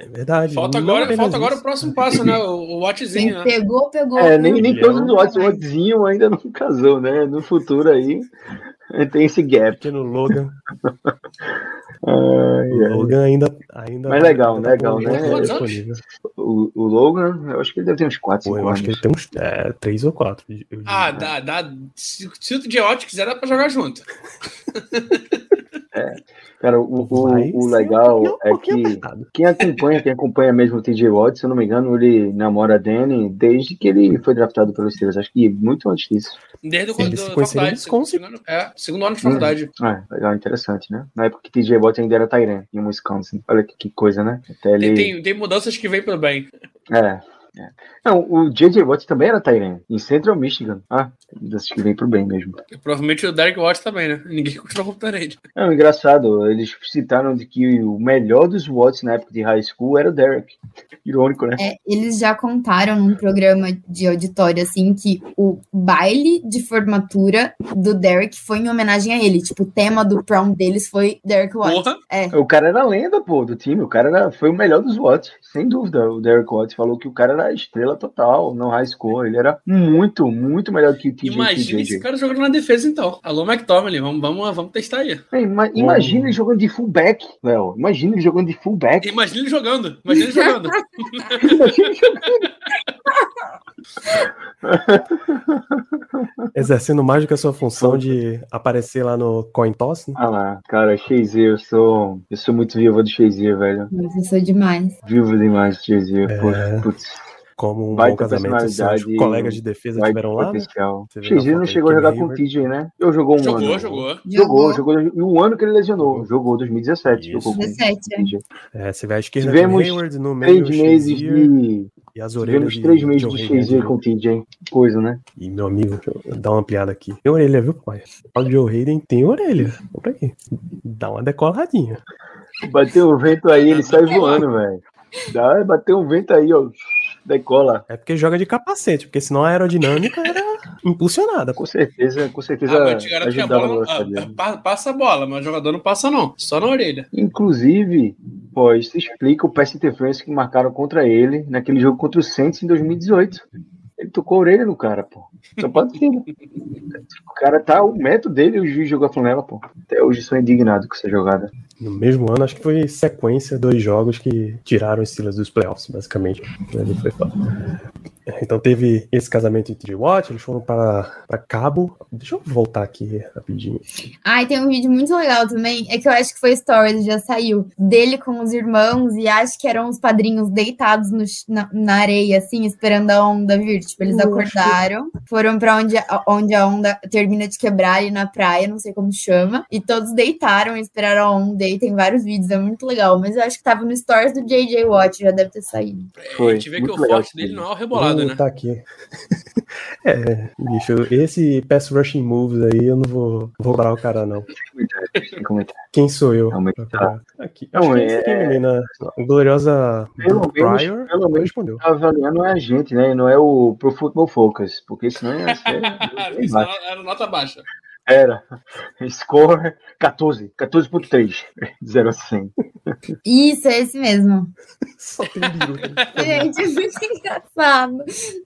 É verdade. Falta agora, falta agora o próximo passo, né? O, o Quem Watchzinho, né? pegou, pegou. É, nem, nem todos os um- Watts Wattzinho ainda não casou, né? No futuro aí tem esse gap. Pequeno Logan. Ai, O ai. Logan ainda. ainda Mas legal, ainda legal, né? o anos? O, Logan, eu acho que ele deve ter uns 4, Pô, 5 eu acho anos. que ele tem uns é, três ou quatro. eu Ah, diria. dá, dá. Se, se o Geot quiser, dá pra jogar junto. Cara, o, o, Vai o ser legal um é que apertado. quem acompanha, quem acompanha mesmo o TJ Watt, se eu não me engano, ele namora a Danny desde que ele foi draftado pelos Steelers. Acho que muito antes disso. Desde quando eles se da conheceram em. Wisconsin. É, segundo ano de faculdade. Ah, legal, interessante, né? Na época que TJ Watt ainda era Tyrant em Wisconsin. Olha que, que coisa, né? Até ele... Tem, tem, tem mudanças que vêm pelo bem. É. é. Não, o JJ Watt também era Tyrant em Central Michigan. Ah, das que vem pro bem mesmo. E provavelmente o Derek Watts também, né? Ninguém continua com o parede. É engraçado, eles citaram de que o melhor dos Watts na época de high school era o Derek. Irônico, né? É, eles já contaram num programa de auditório, assim, que o baile de formatura do Derek foi em homenagem a ele. Tipo, o tema do prom deles foi Derek Watts. Porra! É, O cara era lenda, pô, do time. O cara era, foi o melhor dos Watts, sem dúvida. O Derek Watts falou que o cara era estrela total no high school. Ele era muito, muito melhor que o TJ. Imagina esse cara jogando na defesa, então. Alô, McTominay, vamos, vamos, vamos testar aí. É, ima- imagina ele jogando de fullback, Léo. Imagina ele jogando de fullback. Imagina ele jogando. Imagina ele jogando. Imagina ele jogando. Exercendo mais do que a sua função de aparecer lá no Coin Toss, né? Ah lá, cara, Shazier, eu sou, eu sou muito viúva do Shazier, velho. mas isso é demais. Viúva demais do Shazier, É. putz, Como um Baita bom casamento, seus personalidade, colegas de defesa vai tiveram lá, né? potencial. Na Shazier não chegou a jogar com o. TJ, né? Eu jogou um jogou, ano. jogou. Jogou, jogou. E o ano que ele lesionou. Jogou 2017. Isso. Jogou com o 17, é. É, você vê à esquerda Tivemos Hayward, no meio Três meses de. e as orelhas Tivemos três meses de. Shazier com o TJ. Coisa, né? E meu amigo, deixa eu dar uma ampliada aqui. Tem orelha, viu, pai? O Joe Hayden tem orelha. Aqui. Dá uma decoladinha. Bateu um vento aí, ele sai voando, velho. Dá, bateu um vento aí, ó. Decola. É porque joga de capacete, porque senão a aerodinâmica era impulsionada. Com certeza, com certeza Ah, mas que a a bola velocidade ah, pa- passa a bola, mas o jogador não passa, não. Só na orelha. Inclusive, pô, isso explica o pass interference que marcaram contra ele naquele jogo contra o Saints em 2018. Ele tocou a orelha no cara, pô. Só pode ser. né? O cara tá, o método dele, o juiz jogou a flanela, pô. Até hoje sou indignado com essa jogada. No mesmo ano, acho que foi sequência dois jogos que tiraram os Steelers dos playoffs, basicamente. Ele foi foda. Então teve esse casamento entre Watt, eles foram para, para Cabo. Deixa eu voltar aqui rapidinho. Ah, e tem um vídeo muito legal também, é que eu acho que foi Stories, já saiu, dele com os irmãos, e acho que eram os padrinhos deitados no na, na areia, assim, esperando a onda vir. Tipo, eles Eu acho que- acordaram, foram pra onde, onde a onda termina de quebrar ali na praia, não sei como chama, e todos deitaram e esperaram a onda, e tem vários vídeos, é muito legal, mas eu acho que tava no Stories do JJ Watt, já deve ter saído. Foi, a gente vê que o legal forte dele não é o rebolado, né? Tá aqui. é, bicho, esse pass rushing moves aí eu não vou, vou cobrar o cara, não. Quem sou eu? Tá. Aqui. Não, é- esse aqui, menina. A gloriosa Pelo Brooke menos- Pryor pelo menos- respondeu. Tá avaliando é a gente, né? Não é o Pro Football Focus, porque senão ia ser. era nota baixa. Era. Score 14. 14.3. 0 a 100. Isso, é esse mesmo. Só tem biruta. Gente, é muito engraçado.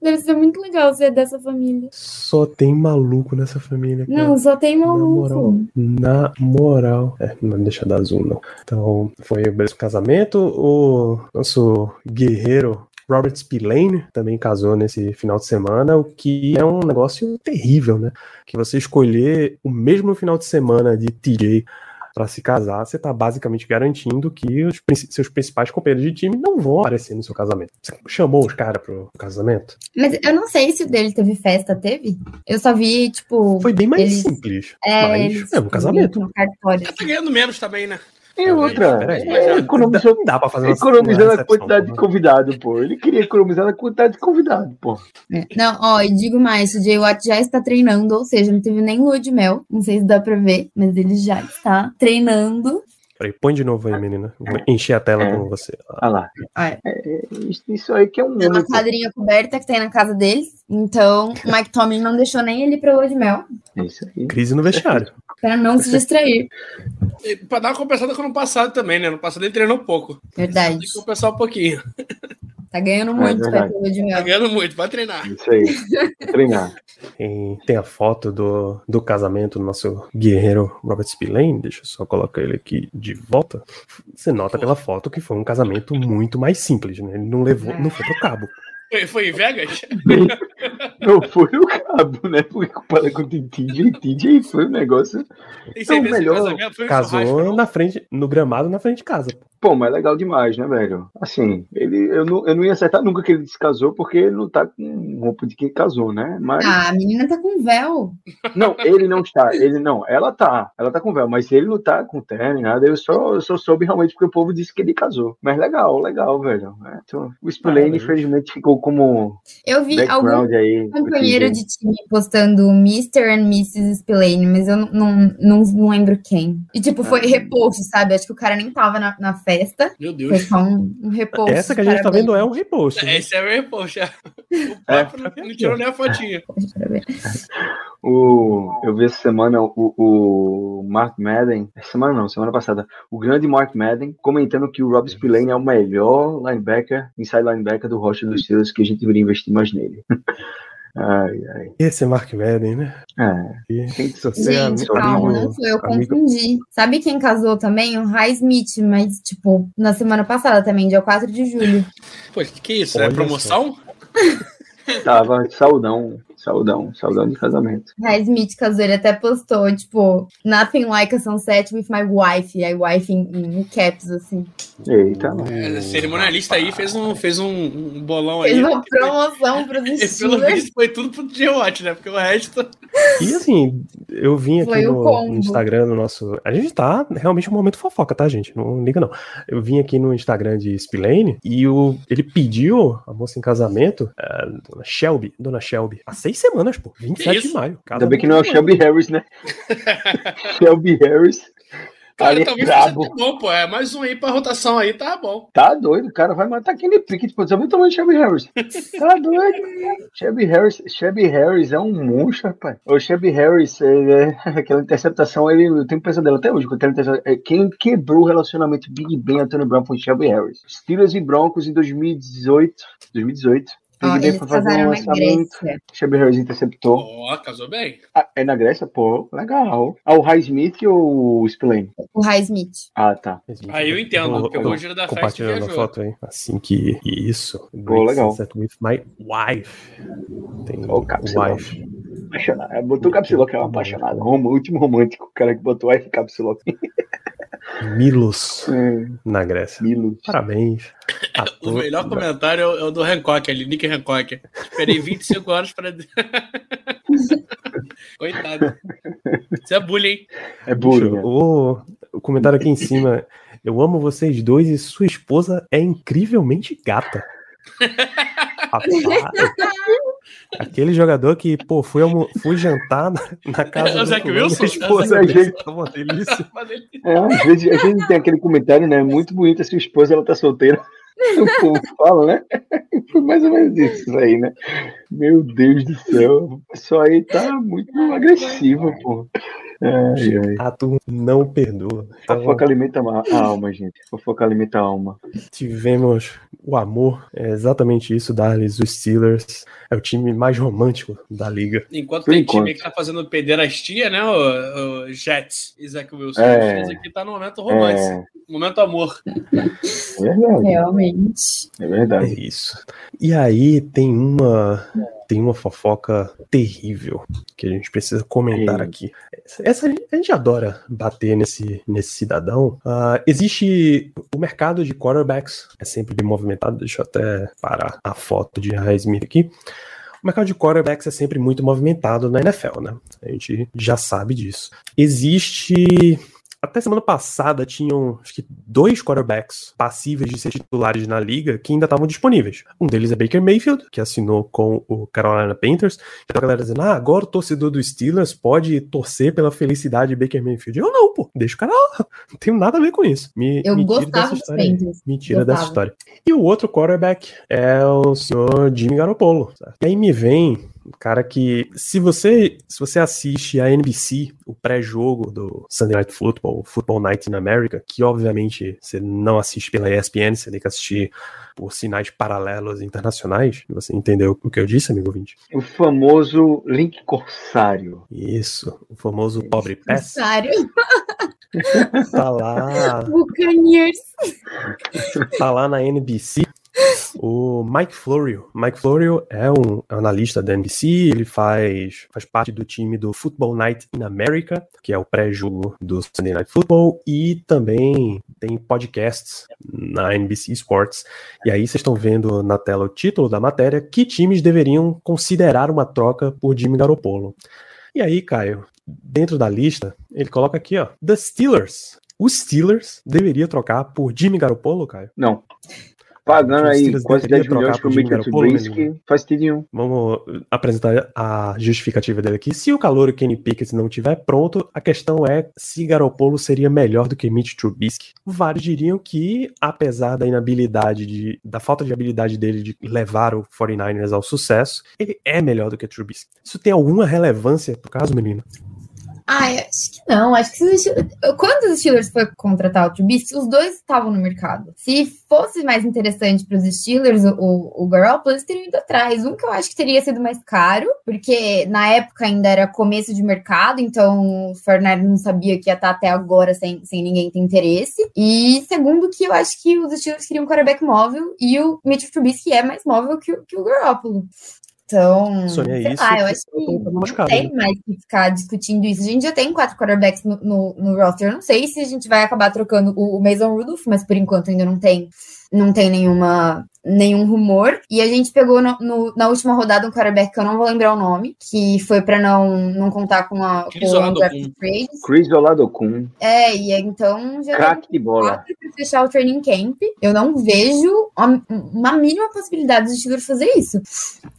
Deve ser muito legal ser dessa família. Só tem maluco nessa família. cara. Não, só tem Na moral. maluco. Na moral. É, não deixa dar zoom, não. Então, foi o mesmo casamento. O nosso guerreiro Robert Spillane também casou nesse final de semana, o que é um negócio terrível, né? Que você escolher o mesmo final de semana de TJ para se casar, você tá basicamente garantindo que os seus principais companheiros de time não vão aparecer no seu casamento. Você chamou os caras pro casamento? Mas eu não sei se o dele teve festa, teve? Eu só vi, tipo. Foi bem mais eles- simples. É, mas eles é um casamento. Tá ganhando menos também, né? E outra, Peraí, é, economizou, não dá pra fazer economizando a quantidade de convidado, pô. Ele queria economizar a quantidade de convidado, pô. É. Não, ó, e digo mais, o Jay Watt já está treinando, ou seja, não teve nem lua de mel. Não sei se dá pra ver, mas ele já está treinando. Peraí, põe de novo aí, menina. Vou encher a tela É. com você. Olha lá. Ah, é. É, isso, isso aí que é um É uma quadrinha coberta que tem na casa deles. Então, o Mike Tomlin não deixou nem ele pra lua de mel, É isso aí. Crise no vestiário. pra não se distrair. E pra dar uma compensada com o ano passado também, né? No passado ele treinou pouco. Verdade. Tem que compensar um pouquinho. Tá ganhando muito pra ir verdade. pra de Tá mel. ganhando muito, vai treinar. Isso aí. Treinar. Tem, tem a foto do, do casamento do nosso guerreiro Robert Spillane. Deixa eu só colocar ele aqui de volta. Você nota pela foto que foi um casamento muito mais simples, né? Ele não levou, não foi pro cabo. Foi, foi em Vegas? Não foi o cabo, né? Porque comparado com o TJ, TJ foi um negócio. Tem melhor o casamento foi Casou na frente, no gramado na frente de casa. Pô, mas legal demais, né, velho? Assim, ele, eu, não, eu não ia acertar nunca que ele se casou, porque ele não tá com roupa de quem casou, né? Mas. Ah, a menina tá com véu. Não, ele não está. Ele não. Ela tá. Ela tá com véu, mas ele não tá com terno nem nada. Eu só, eu só soube realmente porque o povo disse que ele casou. Mas legal, legal, velho. É, então, o Spillane, infelizmente, ficou como Eu vi algum aí. companheiro de time postando Mr. and Mrs. Spillane, mas eu não, não, não, não lembro quem. E tipo, foi Ah. repost, sabe? Acho que o cara nem tava na, na festa. Meu Foi Deus. só um, um repost. Essa que a gente tá vendo é um repost. né? Esse é o repost. é. O próprio não, não tirou nem a fotinha. O, eu vi essa semana o, o Mark Madden, essa semana não, semana passada, o grande Mark Madden comentando que o Rob Spillane é o melhor linebacker, inside linebacker do roster dos Steelers, que a gente deveria investir mais nele. ai, ai. Esse é Mark Madden, né? É, E tem que se você é Gente, amigo- calma, não foi, eu amigo- confundi. Sabe quem casou também? O High Smith, mas, tipo, na semana passada também, dia 4 de julho. Pô, que que isso? É promoção? tava saudão, saudão, saudão de casamento. Smith casou, ele até postou, tipo, Nothing like a sunset with my wife. E aí, wife em, em caps, assim. Eita, É, cerimonialista aí fez um, fez um, um bolão aí. Fez uma promoção pros E pelo visto foi tudo pro G-Watch, né? Porque o resto. E assim, eu vim aqui no, no Instagram no nosso. A gente tá realmente um momento fofoca, tá, gente? Não liga, não. Eu vim aqui no Instagram de Spillane e o, ele pediu a moça em casamento, a dona Shelby, dona Shelby, há seis semanas, pô. 27 de maio. ainda bem que não é o Shelby Harris, né? Shelby Harris. Cara, Ali é talvez brabo. seja bom, pô. É mais um aí pra rotação aí, tá bom. Tá doido, o cara vai matar aquele pique, pô. Você tamanho do Shelby Harris? Tá doido. Shelby Harris, Shelby Harris é um monstro, rapaz. O Shelby Harris, é, aquela interceptação, ele, eu tenho pesadelo até hoje interceptação. É, quem quebrou o relacionamento Big Ben e Antônio Brown foi o Shelby Harris. Steelers e Broncos em 2018. 2018. Ó, Ben eles foi fazer um casaram na lançamento. Grécia. Shelby Harris interceptou. Ó, casou bem. Ah, é na Grécia? Pô, legal. Ah, o High Smith ou o Spillane? O High Smith. Ah, tá. Aí eu entendo, porque o giro da festa Compartilhando a viajou. foto aí. Assim que. Isso. Pô, legal. With my wife. Tem Ó, o Capsilão. wife. Apaixonado. Botou o Capsilock, é um apaixonado. O último romântico, o cara que botou F Capsilock. Milos É, na Grécia. Milo. Parabéns. a O todos. melhor comentário é o, é o do Hancock ali, Nick Hancock. Esperei 25 horas pra. Coitado. Isso é bullying, hein? É bullying. Né? o, o comentário aqui em cima. Eu amo vocês dois e sua esposa é incrivelmente gata. Rapaz, aquele jogador que, pô, fui, almo- fui jantar na, na casa É o do Zach Wilson? A esposa É o Zach dele tava uma delícia. É, às vezes a gente tem aquele comentário, né? Muito bonito a sua esposa, ela tá solteira. O povo fala, né? Foi mais ou menos isso aí, né? Meu Deus do céu. O pessoal aí tá muito agressivo, pô. Ai, ai. Tato não perdoa. A Então, fofoca alimenta a a alma, gente. A fofoca alimenta a alma. tivemos o amor. É exatamente isso, Darles. Os Steelers é o time mais romântico da liga. Enquanto Por tem enquanto. time que tá fazendo pederastia, né? O, o Jets, Isaac Wilson. É. Esse aqui tá no momento romance, É, momento amor. é verdade. Realmente. É É verdade. isso. E aí tem uma tem uma fofoca terrível que a gente precisa comentar Sim. aqui. Essa, a gente adora bater nesse, nesse cidadão. Ah, existe o mercado de quarterbacks, é sempre bem movimentado. Deixa eu até parar a foto de Highsmith aqui. O mercado de quarterbacks é sempre muito movimentado na NFL, né? A gente já sabe disso. Existe. Até semana passada tinham acho que dois quarterbacks passíveis de ser titulares na liga que ainda estavam disponíveis. Um deles é Baker Mayfield, que assinou com o Carolina Panthers. Então a galera dizendo: ah, agora o torcedor do Steelers pode torcer pela felicidade de Baker Mayfield. Eu não, pô, deixa o cara lá. Não tenho nada a ver com isso. Me, Eu me tira dessa dos história. Me tira dessa Gostava. história. E o outro quarterback é o senhor Jimmy Garoppolo. certo? E aí me vem um cara que, se você se você assiste a NBC, o pré-jogo do Sunday Night Football, Football Night in America, que obviamente você não assiste pela ESPN, você tem que assistir por sinais paralelos internacionais, você entendeu o que eu disse, amigo ouvinte? O famoso link corsário. Isso, o famoso pobre pass, Sério? tá lá Buccaneers. tá lá na NBC. O Mike Florio. Mike Florio é um analista da NBC, ele faz, faz parte do time do Football Night in America, que é o pré-jogo do Sunday Night Football, e também tem podcasts na NBC Sports. E aí vocês estão vendo na tela o título da matéria, que times deveriam considerar uma troca por Jimmy Garoppolo. E aí, Caio, dentro da lista, ele coloca aqui, ó, The Steelers. Os Steelers deveria trocar por Jimmy Garoppolo, Caio? Não. Pagando aí quase deveriam 10 milhões pro Jimmy Mitchell Trubisky, faz sentido nenhum. Vamos apresentar a justificativa dele aqui. Se o calor Kenny Pickett não estiver pronto, a questão é se Garoppolo seria melhor do que Mitch Trubisky. Vários diriam que, apesar da inabilidade de, da falta de habilidade dele de levar o 49ers ao sucesso, ele é melhor do que Trubisky. Isso tem alguma relevância pro caso, menino? Acho que não. Acho que quando os Steelers foi contratar o Trubisky, os dois estavam no mercado. Se fosse mais interessante para os Steelers, o, o Garoppolo, eles teriam ido atrás. Um que eu acho que teria sido mais caro, porque na época ainda era começo de mercado, então o Fernandes não sabia que ia estar até agora sem, sem ninguém ter interesse. E segundo que eu acho que os Steelers queriam um quarterback móvel e o Mitch Trubisky é mais móvel que, que o Garoppolo. Então, Sônia, sei isso lá, eu acho que não tem né? mais que ficar discutindo isso. A gente já tem quatro quarterbacks no, no, no roster. Eu não sei se a gente vai acabar trocando o, o Mason Rudolph, mas por enquanto ainda não tem, não tem nenhuma, nenhum rumor. E a gente pegou no- no- na última rodada um quarterback que eu não vou lembrar o nome, que foi pra não, não contar com a Chris com o Olado draft Kuhn. trades. Chris Oladokun, É, e então já craque de bola. pra fechar o training camp. Eu não vejo uma, uma mínima possibilidade dos Steelers fazer isso.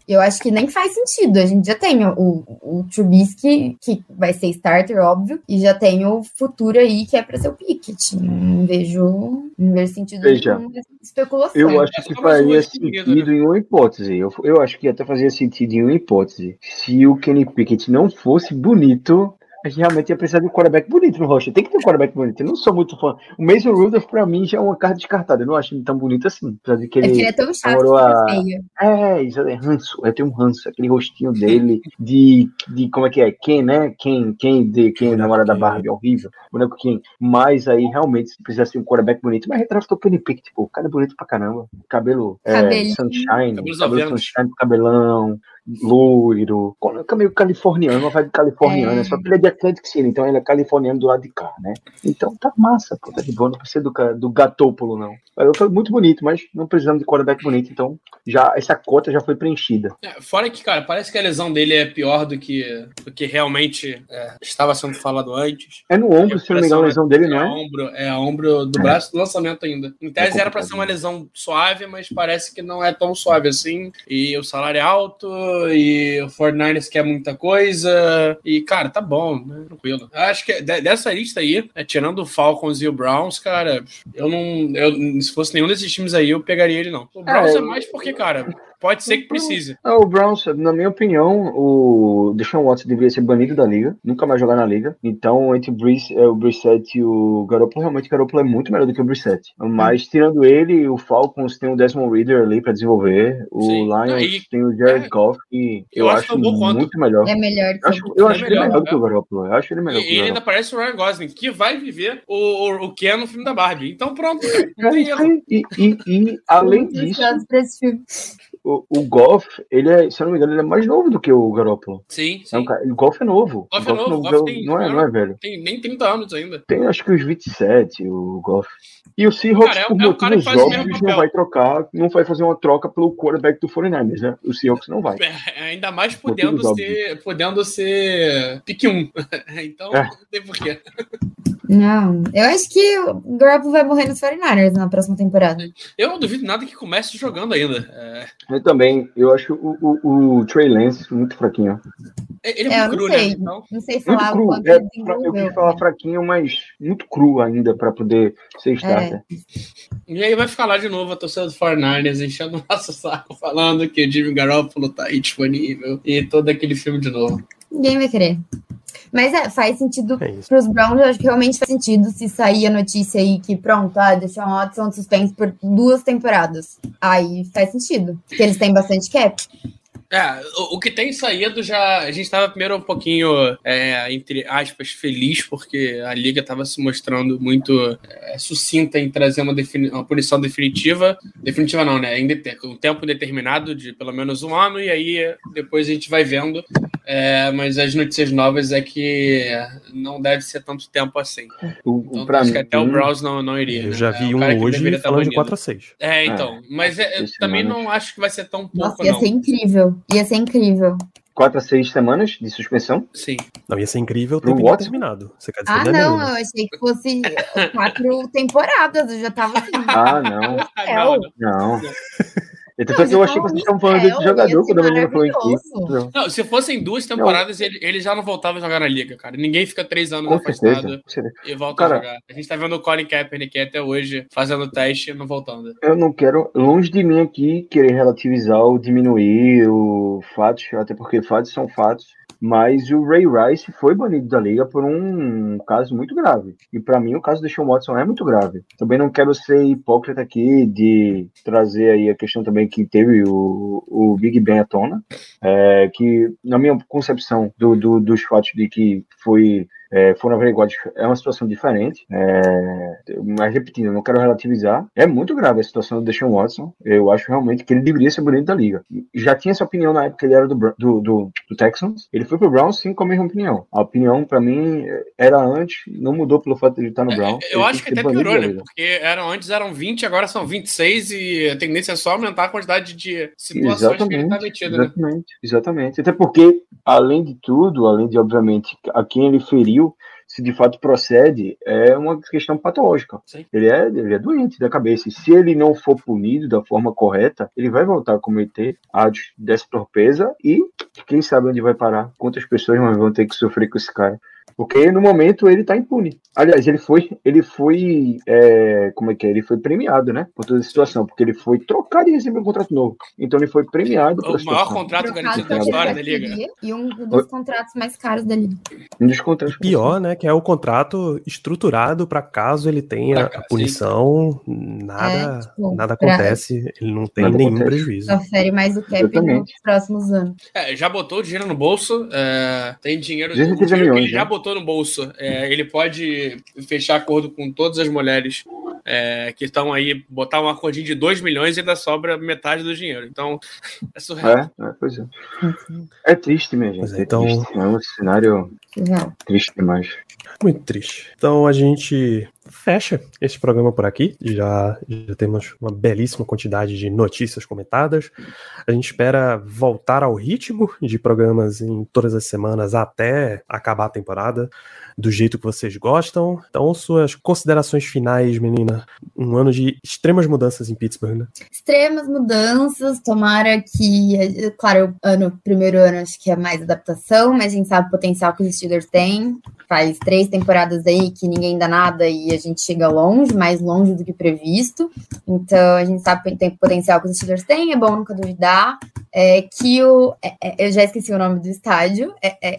Eu acho que nem faz sentido. A gente já tem o, o, o Trubisky, que vai ser starter, óbvio, e já tem o futuro aí, que é pra ser o Pickett. Não vejo, vejo sentido Veja, nenhum nessa especulação. Eu acho É que faria sentido em uma hipótese. Eu, eu acho que até fazia sentido em uma hipótese. Se o Kenny Pickett não fosse bonito, a gente realmente ia precisar de um quarterback bonito no roster. Tem que ter um quarterback bonito. Eu não sou muito fã. O Mason Rudolph, pra mim, já é uma carta descartada. Eu não acho ele tão bonito assim. Apesar de que É ele ele. é tão chato a- feio. É, isso é ranço. Eu tenho um ranço. Aquele rostinho dele de, de. Como é que é? Quem, né? Quem, quem, de, quem namora da. Barbie, horrível. Boneco quem. Mas aí, realmente, precisa ser um quarterback bonito. Mas retrastou o Kenny Pickett, pô. O cara é bonito pra caramba. Cabelo. É, Cabelinho. sunshine. Cabelos Cabelo vento. sunshine, cabelão. Loiro. Fica meio californiano, uma vibe californiana. É. Só que ele é de Atlantic City, então ele é californiano do lado de cá, né? Então tá massa, pô. Tá de boa. Não precisa do, do gatópolo, não. Foi muito bonito, mas não precisamos de quarterback bonito, então já essa cota já foi preenchida. É, fora que, cara, parece que a lesão dele é pior do que, do que realmente é, estava sendo falado antes. É no ombro, se não me engano, a lesão dele, não é? é? Ombro, é ombro do braço do lançamento ainda. Em tese É era pra ser uma lesão suave, mas parece que não é tão suave assim. E o salário é alto, e o 49ers quer muita coisa. E, cara, tá bom, né? tranquilo. Acho que de- dessa lista aí, é, tirando o Falcons e o Browns, cara, eu não. Eu, se fosse nenhum desses times aí, eu pegaria ele, não. O Browns É, é mais porque, cara, pode ser que precise. Ah, o Browns, na minha opinião, o Deshaun Watson deveria ser banido da liga, nunca mais jogar na liga. Então, entre o, Brees, é, o Brissett e o Garoppolo, realmente o Garoppolo é muito melhor do que o Brissett. Mas, tirando ele, o Falcons tem o Desmond Reader ali pra desenvolver. O Sim. Lions e- tem o Jared é, Goff, que eu eu, acho quanto. muito melhor. É melhor Eu acho, eu É acho ele melhor, melhor do é. que o Garoppolo. Eu acho ele melhor E que o ele ainda parece o Ryan Gosling, que vai viver o, o, o Ken no filme da Barbie. Então pronto, É. E, e, e, além disso, o, o Goff, ele é, se eu não me engano, ele é mais novo do que o Garoppolo. Sim, É um sim. cara- o Goff é novo. Goff o é novo, não, Goff tem- não, é, não é velho. Tem nem 30 anos ainda. Tem acho que uns 27, o Goff. E o Seahawks, Cara, é- por é motivos óbvios, não vai trocar, não vai fazer uma troca pelo quarterback do 49ers, né? O Seahawks não vai. É, ainda mais podendo ser, podendo ser pique 1. então, É. não tem porquê. Não, eu acho que o Garoppolo vai morrer nos 49ers na próxima temporada. Eu não duvido nada que comece jogando ainda. É, Eu também, eu acho o, o, o Trey Lance muito fraquinho. ele é, É, muito não cru, sei. né? Então, Não sei Muito falar o cru. quanto É, eu quis falar fraquinho, mas muito cru ainda pra poder ser starter. e aí vai ficar lá de novo a torcida do 49ers enchendo o nosso saco, falando que o Jimmy Garoppolo tá aí disponível e todo aquele filme de novo. Ninguém vai querer. Mas é, faz sentido É isso. pros Browns, eu acho que realmente faz sentido se sair a notícia aí que, pronto, ah, deixar um Watson de suspense por duas temporadas. Aí faz sentido. Porque eles têm bastante cap. É, o, o que tem saído já. A gente tava primeiro um pouquinho, é, entre aspas, feliz, porque a liga tava se mostrando muito é, sucinta em trazer uma, defini- uma punição definitiva. Definitiva não, né? Em um tempo determinado de pelo menos um ano, e aí depois a gente vai vendo. É, mas as notícias novas é que não deve ser tanto tempo assim. O, Então, pra acho mim, que até o Browns não, não iria. Eu né? já É vi um um hoje tá falando de banido. 4 a 6. É, então. mas é, eu seis também não acho que vai ser tão pouco, Nossa, ia não. ser incrível. Ia ser incrível. 4 a 6 semanas de suspensão. Sim. Não, ia ser incrível Pro ter Watson? terminado. Você quer dizer, Ah, não, eu achei que fosse quatro temporadas. Eu já tava assim. Ah, não. Ah, não, Não. Então, eu achei que vocês estavam falando desse Céu, jogador quando a menina falou em. Não, Não, se fossem duas temporadas, ele, ele já não voltava a jogar na liga, cara. Ninguém fica três anos Com afastado certeza. e volta Cara- a jogar. A gente tá vendo o Colin Kaepernick até hoje fazendo teste e não voltando. Eu não quero, longe de mim aqui, querer relativizar ou diminuir o fatos, até porque fatos são fatos. Mas o Ray Rice foi banido da liga por um caso muito grave. E pra mim o caso do Sean Watson é muito grave. Também não quero ser hipócrita aqui de trazer aí a questão também que teve o, o Big Ben à tona. É, que na minha concepção do, do- dos fatos de que foi é, foram averiguados é uma situação diferente. É, mas repetindo, não quero relativizar. É muito grave a situação do Deshaun Watson. Eu acho realmente que ele deveria ser banido da liga. Já tinha essa opinião na época que ele era do, do, do, do Texans. Ele foi pro Browns sim com a mesma opinião. A opinião, pra mim, era antes, não mudou pelo fato de ele estar no Browns. Eu Ele acho que até piorou, né? Porque eram, antes eram 20, agora são 26 e a tendência é só aumentar a quantidade de situações que ele tá metido, né? Exatamente, exatamente. Até porque, além de tudo, além de, obviamente, a quem ele feriu, se de fato procede, é uma questão patológica. Sim. Ele é, ele é doente da cabeça. E se ele não for punido da forma correta, ele vai voltar a cometer atos dessa torpeza e quem sabe onde vai parar, quantas pessoas mais vão ter que sofrer com esse cara. Porque no momento ele tá impune. Aliás, ele foi, ele foi, é, como é que é? Ele foi premiado, né? Por toda a situação, porque ele foi trocado e recebeu um contrato novo. Então ele foi premiado O maior situação. contrato garantido da história da liga. E um dos contratos mais caros da liga. Um dos contratos. Pior, né? Que é o contrato estruturado para caso ele tenha Pra- a punição, nada, É, tipo, nada pra- acontece, ele não tem Nada nenhum acontece. prejuízo. Só fere mais o cap Exatamente. nos próximos anos. É, já botou o dinheiro no bolso, é, tem dinheiro, 230 o dinheiro que milhões, ele já né? Botou no bolso. é, ele pode fechar acordo com todas as mulheres é, que estão aí, botar um acordinho de 2 milhões e ainda sobra metade do dinheiro. Então, é surreal. É, é, pois é. É triste, minha gente. É, É, então- triste. é um cenário triste demais. Muito triste. Então a gente fecha esse programa por aqui. Já, já temos uma belíssima quantidade de notícias comentadas. A gente espera voltar ao ritmo de programas em todas as semanas até acabar a temporada, do jeito que vocês gostam. Então, suas considerações finais, menina. Um ano de extremas mudanças em Pittsburgh, né? Extremas mudanças, tomara que. Claro, o ano, primeiro ano acho que é mais adaptação, mas a gente sabe o potencial que os Steelers têm. Faz três temporadas aí que ninguém dá nada e a gente chega longe, mais longe do que previsto. Então a gente sabe que tem potencial que os Steelers têm, é bom nunca duvidar. É, que o. é- é- eu já esqueci o nome do estádio. É, é,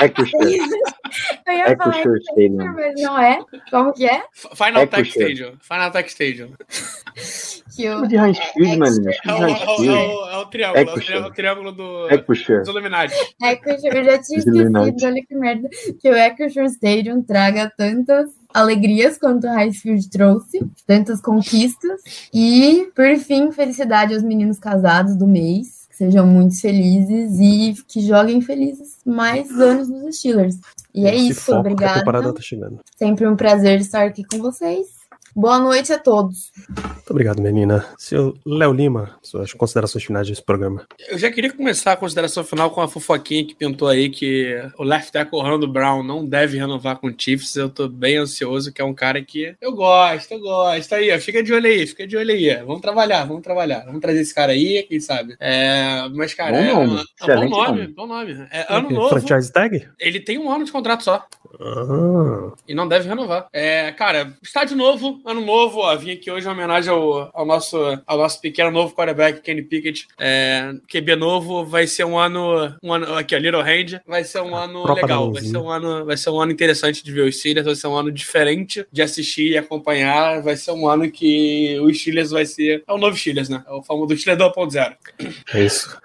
É eu ia é que falar os Stadium. mas não é. Como que é? Final É Tech. Stadium. Final Tech Stadium. que. De. É o, é, o, é, o, é o triângulo, é o triângulo, do, dos Illuminati. Eu já tinha esquecido, olha que merda, que o Equishare Stadium traga tantas alegrias quanto o Highfield trouxe, tantas conquistas e, por fim, felicidade aos meninos casados do mês, que sejam muito felizes e que joguem felizes mais anos nos Steelers. E é isso, obrigada. Tá. Sempre um prazer estar aqui com vocês. Boa noite a todos. Muito obrigado, menina. Seu Léo Lima, suas considerações finais desse programa. Eu já queria começar a consideração final com a fofoquinha que pintou aí que o left tackle Orlando Brown não deve renovar com o Chiefs. Eu tô bem ansioso, que é um cara que eu gosto, eu gosto. Aí, ó, fica de olho aí, fica de olho aí. Vamos trabalhar, vamos trabalhar. Vamos trazer esse cara aí, quem sabe. É, mas, cara, bom é, nome. é, um bom nome, bom nome. É ano novo. Franchise tag? Ele tem um ano de contrato só. Ah, E não deve renovar. É, cara, estádio novo, ano novo, ó. Vim aqui hoje em homenagem ao, ao, nosso, ao nosso pequeno novo quarterback, Kenny Pickett. É, QB novo, vai ser um ano. Um ano aqui, ó, Little Hand. Vai ser um ano legal. Vai ser um ano, vai ser um ano interessante de ver os Steelers. Vai ser um ano diferente de assistir e acompanhar. Vai ser um ano que o Steelers vai ser. É o novo Steelers, né? É o famoso Steelers 2.0. é isso.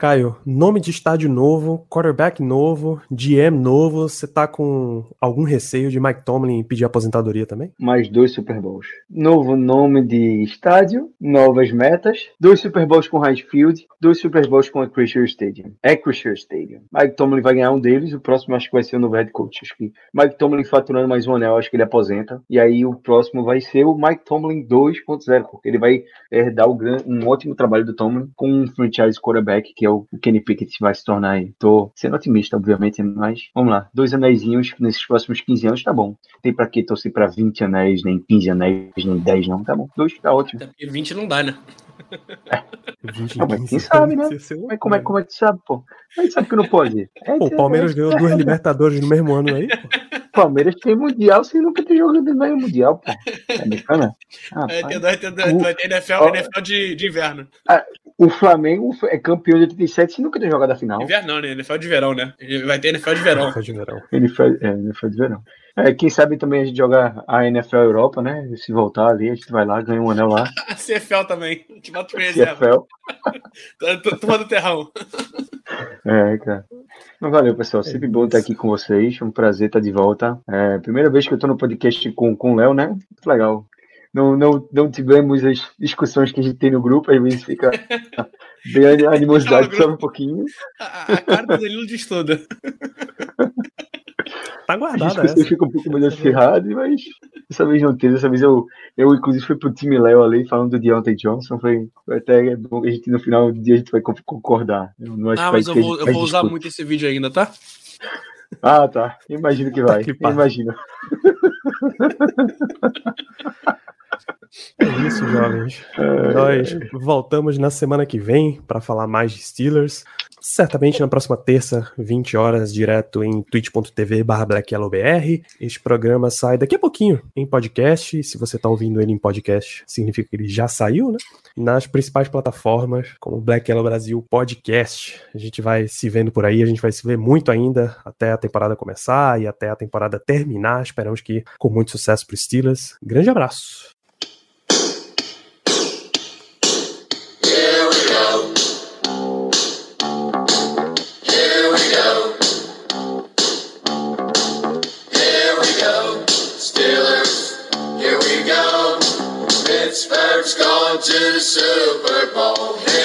Caio, nome de estádio novo, quarterback novo, GM novo, você tá com algum receio de Mike Tomlin pedir aposentadoria também? Mais dois Super Bowls. Novo nome de estádio, novas metas, dois Super Bowls com Heinz Field, dois Super Bowls com Acrisure Stadium. Acrisure Stadium. Mike Tomlin vai ganhar um deles, o próximo acho que vai ser o novo head coach. Acho que Mike Tomlin faturando mais um anel, acho que ele aposenta. E aí o próximo vai ser o Mike Tomlin 2.0, porque ele vai herdar um ótimo trabalho do Tomlin com um franchise quarterback, que é o Kenny Pickett vai se tornar aí. Tô sendo otimista, obviamente, mas vamos lá. Dois anéisinhos nesses próximos 15 anos, tá bom. Tem pra que torcer pra 20 anéis, nem 15 anéis, nem 10 não, tá bom. Dois tá ótimo. Até porque 20 não dá, né? 20 Não, mas 15 quem sabe, né? Mas como é, como é que sabe, pô? A gente sabe que não pode. É, Pô, o Palmeiras é, ganhou é, duas Libertadores no mesmo ano aí, pô. Palmeiras tem mundial sem nunca ter jogado no mundial, pô. É bacana? Ah, ter, vai ter, vai ter NFL, Ó. NFL de, de inverno. o Flamengo é campeão de 87 sem nunca ter jogado a final. Inverno não, né? NFL de verão, né? Vai ter NFL de verão. Foi de verão. Foi, é, ele foi de verão. É, quem sabe também a gente joga a NFL Europa, né? Se voltar ali, a gente vai lá, ganha um anel lá. A CFL também. Te bota pra reserva. CFL. Turma do Terrão. É, cara. Mas valeu, pessoal. Sempre bom estar aqui com vocês. Um prazer estar de volta. É, primeira vez que eu tô no podcast com, com o Léo, né? Muito legal. Não, não, não tivemos as discussões que a gente tem no grupo, às vezes fica bem a animosidade sobe um pouquinho. A, a cara do Danilo diz tudo. Tá guardada essa. ficam um pouco mais acirradas, mas dessa vez não teve. Dessa vez eu, eu inclusive, fui pro time Léo ali, falando do Deontay Johnson. Foi, foi até bom que a gente, no final do dia, a gente vai con- concordar. Eu não acho Ah, que mas eu vou, eu vou usar disputa. muito esse vídeo ainda, tá? Ah, tá. Imagino que vai. que. Imagino. É isso, jovens. Nós voltamos na semana que vem para falar mais de Steelers. Certamente na próxima terça, 20 horas, direto em twitch.tv blackyellowbr. Este programa sai daqui a pouquinho em podcast. Se você está ouvindo ele em podcast, significa que ele já saiu, né? Nas principais plataformas, como Black Yellow Brasil Podcast. A gente vai se vendo por aí, a gente vai se ver muito ainda até a temporada começar e até a temporada terminar. Esperamos que com muito sucesso para Steelers. Grande abraço. Going to the Super Bowl.